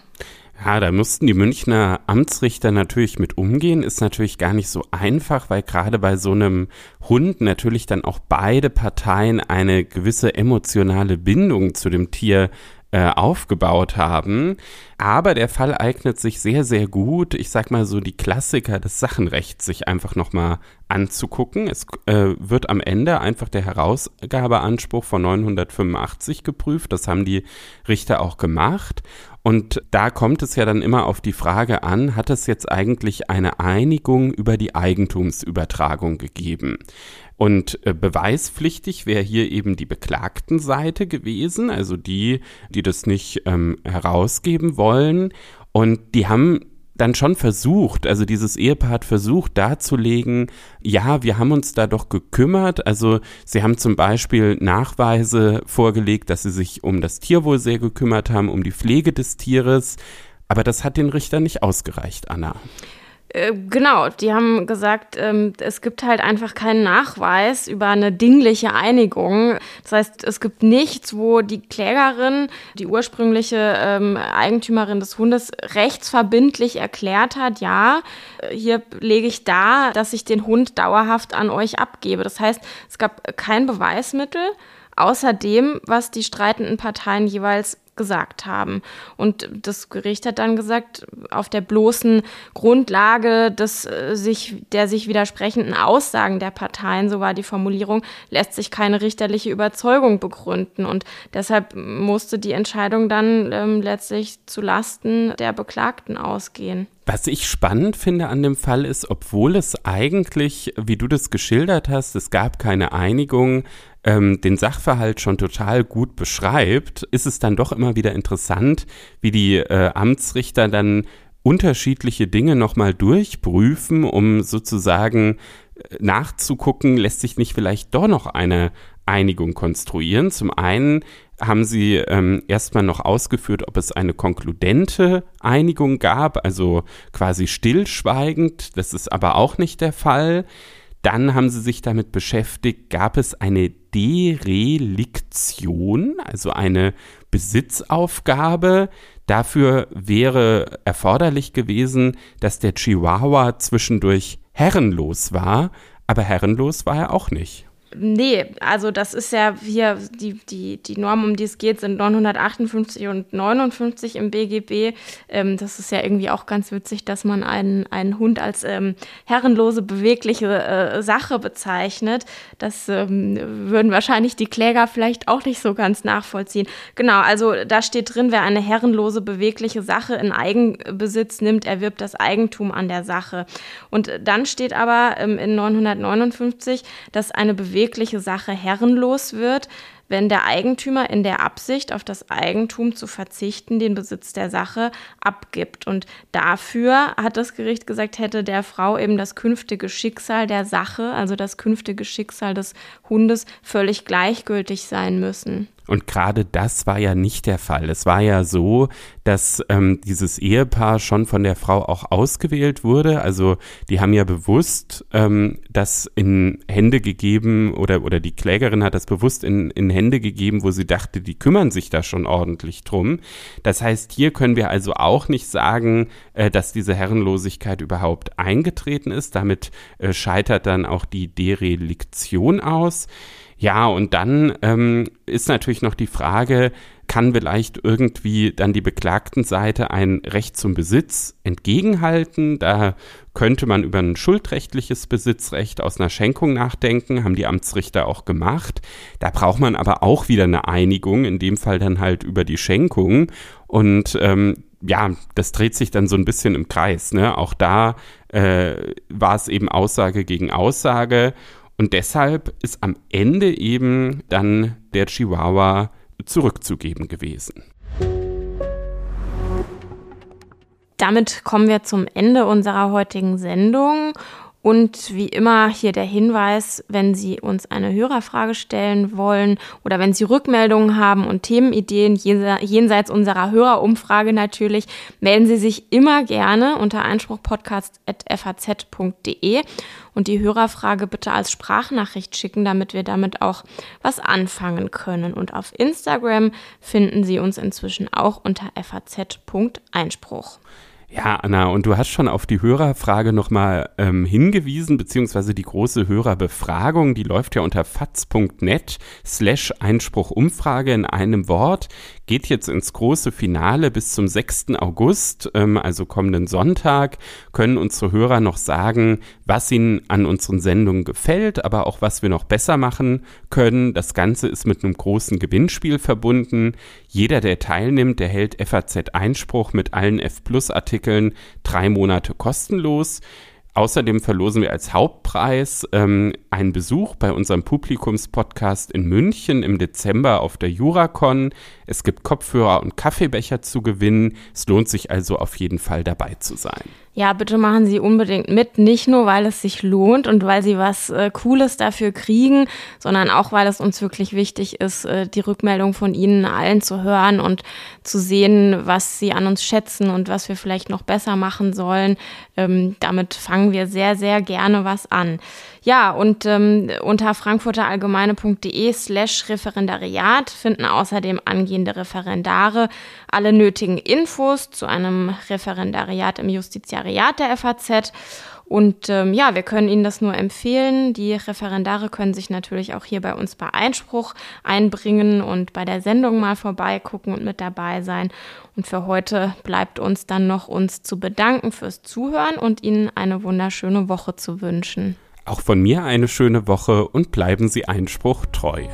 Ja, da mussten die Münchner Amtsrichter natürlich mit umgehen. Ist natürlich gar nicht so einfach, weil gerade bei so einem Hund natürlich dann auch beide Parteien eine gewisse emotionale Bindung zu dem Tier äh, aufgebaut haben. Aber der Fall eignet sich sehr, sehr gut, ich sag mal so, die Klassiker des Sachenrechts sich einfach nochmal anzugucken. Es äh, wird am Ende einfach der Herausgabeanspruch von 985 geprüft. Das haben die Richter auch gemacht. Und da kommt es ja dann immer auf die Frage an, hat es jetzt eigentlich eine Einigung über die Eigentumsübertragung gegeben? Und äh, beweispflichtig wäre hier eben die beklagten Seite gewesen, also die, die das nicht ähm, herausgeben wollen. Und die haben dann schon versucht, also dieses Ehepaar hat versucht darzulegen, ja, wir haben uns da doch gekümmert. Also sie haben zum Beispiel Nachweise vorgelegt, dass sie sich um das Tierwohl sehr gekümmert haben, um die Pflege des Tieres. Aber das hat den Richter nicht ausgereicht, Anna. Äh, genau, die haben gesagt, ähm, es gibt halt einfach keinen Nachweis über eine dingliche Einigung. Das heißt, es gibt nichts, wo die Klägerin, die ursprüngliche ähm, Eigentümerin des Hundes, rechtsverbindlich erklärt hat, ja, hier lege ich da, dass ich den Hund dauerhaft an euch abgebe. Das heißt, es gab kein Beweismittel außer dem, was die streitenden Parteien jeweils gesagt haben. Und das Gericht hat dann gesagt, auf der bloßen Grundlage des äh, sich, der sich widersprechenden Aussagen der Parteien, so war die Formulierung, lässt sich keine richterliche Überzeugung begründen. Und deshalb musste die Entscheidung dann ähm, letztlich zu Lasten der Beklagten ausgehen. Was ich spannend finde an dem Fall ist, obwohl es eigentlich, wie du das geschildert hast, es gab keine Einigung, ähm, den Sachverhalt schon total gut beschreibt, ist es dann doch immer wieder interessant, wie die äh, Amtsrichter dann unterschiedliche Dinge nochmal durchprüfen, um sozusagen äh, nachzugucken, lässt sich nicht vielleicht doch noch eine Einigung konstruieren. Zum einen haben sie ähm, erstmal noch ausgeführt, ob es eine konkludente Einigung gab, also quasi stillschweigend. Das ist aber auch nicht der Fall. Dann haben sie sich damit beschäftigt, gab es eine Dereliktion, also eine Besitzaufgabe. Dafür wäre erforderlich gewesen, dass der Chihuahua zwischendurch herrenlos war, aber herrenlos war er auch nicht. Nee, also das ist ja hier, die, die, die Norm, um die es geht, sind 958 und 59 im BGB. Ähm, das ist ja irgendwie auch ganz witzig, dass man einen, einen Hund als ähm, herrenlose, bewegliche äh, Sache bezeichnet. Das ähm, würden wahrscheinlich die Kläger vielleicht auch nicht so ganz nachvollziehen. Genau, also da steht drin, wer eine herrenlose, bewegliche Sache in Eigenbesitz nimmt, erwirbt das Eigentum an der Sache. Und dann steht aber ähm, in 959, dass eine Bewegung jegliche Sache herrenlos wird, wenn der Eigentümer in der Absicht, auf das Eigentum zu verzichten, den Besitz der Sache abgibt. Und dafür hat das Gericht gesagt, hätte der Frau eben das künftige Schicksal der Sache, also das künftige Schicksal des Hundes, völlig gleichgültig sein müssen. Und gerade das war ja nicht der Fall. Es war ja so, dass ähm, dieses Ehepaar schon von der Frau auch ausgewählt wurde. Also die haben ja bewusst ähm, das in Hände gegeben oder, oder die Klägerin hat das bewusst in, in Hände gegeben, wo sie dachte, die kümmern sich da schon ordentlich drum. Das heißt, hier können wir also auch nicht sagen, äh, dass diese Herrenlosigkeit überhaupt eingetreten ist. Damit äh, scheitert dann auch die Dereliktion aus. Ja, und dann ähm, ist natürlich noch die Frage, kann vielleicht irgendwie dann die Beklagtenseite ein Recht zum Besitz entgegenhalten? Da könnte man über ein schuldrechtliches Besitzrecht aus einer Schenkung nachdenken, haben die Amtsrichter auch gemacht. Da braucht man aber auch wieder eine Einigung, in dem Fall dann halt über die Schenkung. Und ähm, ja, das dreht sich dann so ein bisschen im Kreis. Ne? Auch da äh, war es eben Aussage gegen Aussage. Und deshalb ist am Ende eben dann der Chihuahua zurückzugeben gewesen. Damit kommen wir zum Ende unserer heutigen Sendung und wie immer hier der Hinweis, wenn Sie uns eine Hörerfrage stellen wollen oder wenn Sie Rückmeldungen haben und Themenideen jenseits unserer Hörerumfrage natürlich, melden Sie sich immer gerne unter einspruchpodcast.faz.de und die Hörerfrage bitte als Sprachnachricht schicken, damit wir damit auch was anfangen können. Und auf Instagram finden Sie uns inzwischen auch unter faz.einspruch. Ja, Anna, und du hast schon auf die Hörerfrage nochmal ähm, hingewiesen, beziehungsweise die große Hörerbefragung, die läuft ja unter faz.net slash Einspruchumfrage in einem Wort geht jetzt ins große Finale bis zum 6. August, ähm, also kommenden Sonntag, können unsere Hörer noch sagen, was ihnen an unseren Sendungen gefällt, aber auch was wir noch besser machen können. Das Ganze ist mit einem großen Gewinnspiel verbunden. Jeder, der teilnimmt, erhält FAZ Einspruch mit allen F Plus Artikeln drei Monate kostenlos. Außerdem verlosen wir als Hauptpreis ähm, einen Besuch bei unserem Publikumspodcast in München im Dezember auf der Juracon. Es gibt Kopfhörer und Kaffeebecher zu gewinnen. Es lohnt sich also auf jeden Fall dabei zu sein. Ja, bitte machen Sie unbedingt mit. Nicht nur, weil es sich lohnt und weil Sie was äh, Cooles dafür kriegen, sondern auch, weil es uns wirklich wichtig ist, äh, die Rückmeldung von Ihnen allen zu hören und zu sehen, was Sie an uns schätzen und was wir vielleicht noch besser machen sollen. Ähm, damit fangen wir sehr, sehr gerne was an. Ja, und ähm, unter frankfurterallgemeine.de slash Referendariat finden außerdem angehende Referendare alle nötigen Infos zu einem Referendariat im Justiziariat der FAZ. Und ähm, ja, wir können Ihnen das nur empfehlen. Die Referendare können sich natürlich auch hier bei uns bei Einspruch einbringen und bei der Sendung mal vorbeigucken und mit dabei sein. Und für heute bleibt uns dann noch uns zu bedanken fürs Zuhören und Ihnen eine wunderschöne Woche zu wünschen. Auch von mir eine schöne Woche und bleiben Sie Einspruch treu.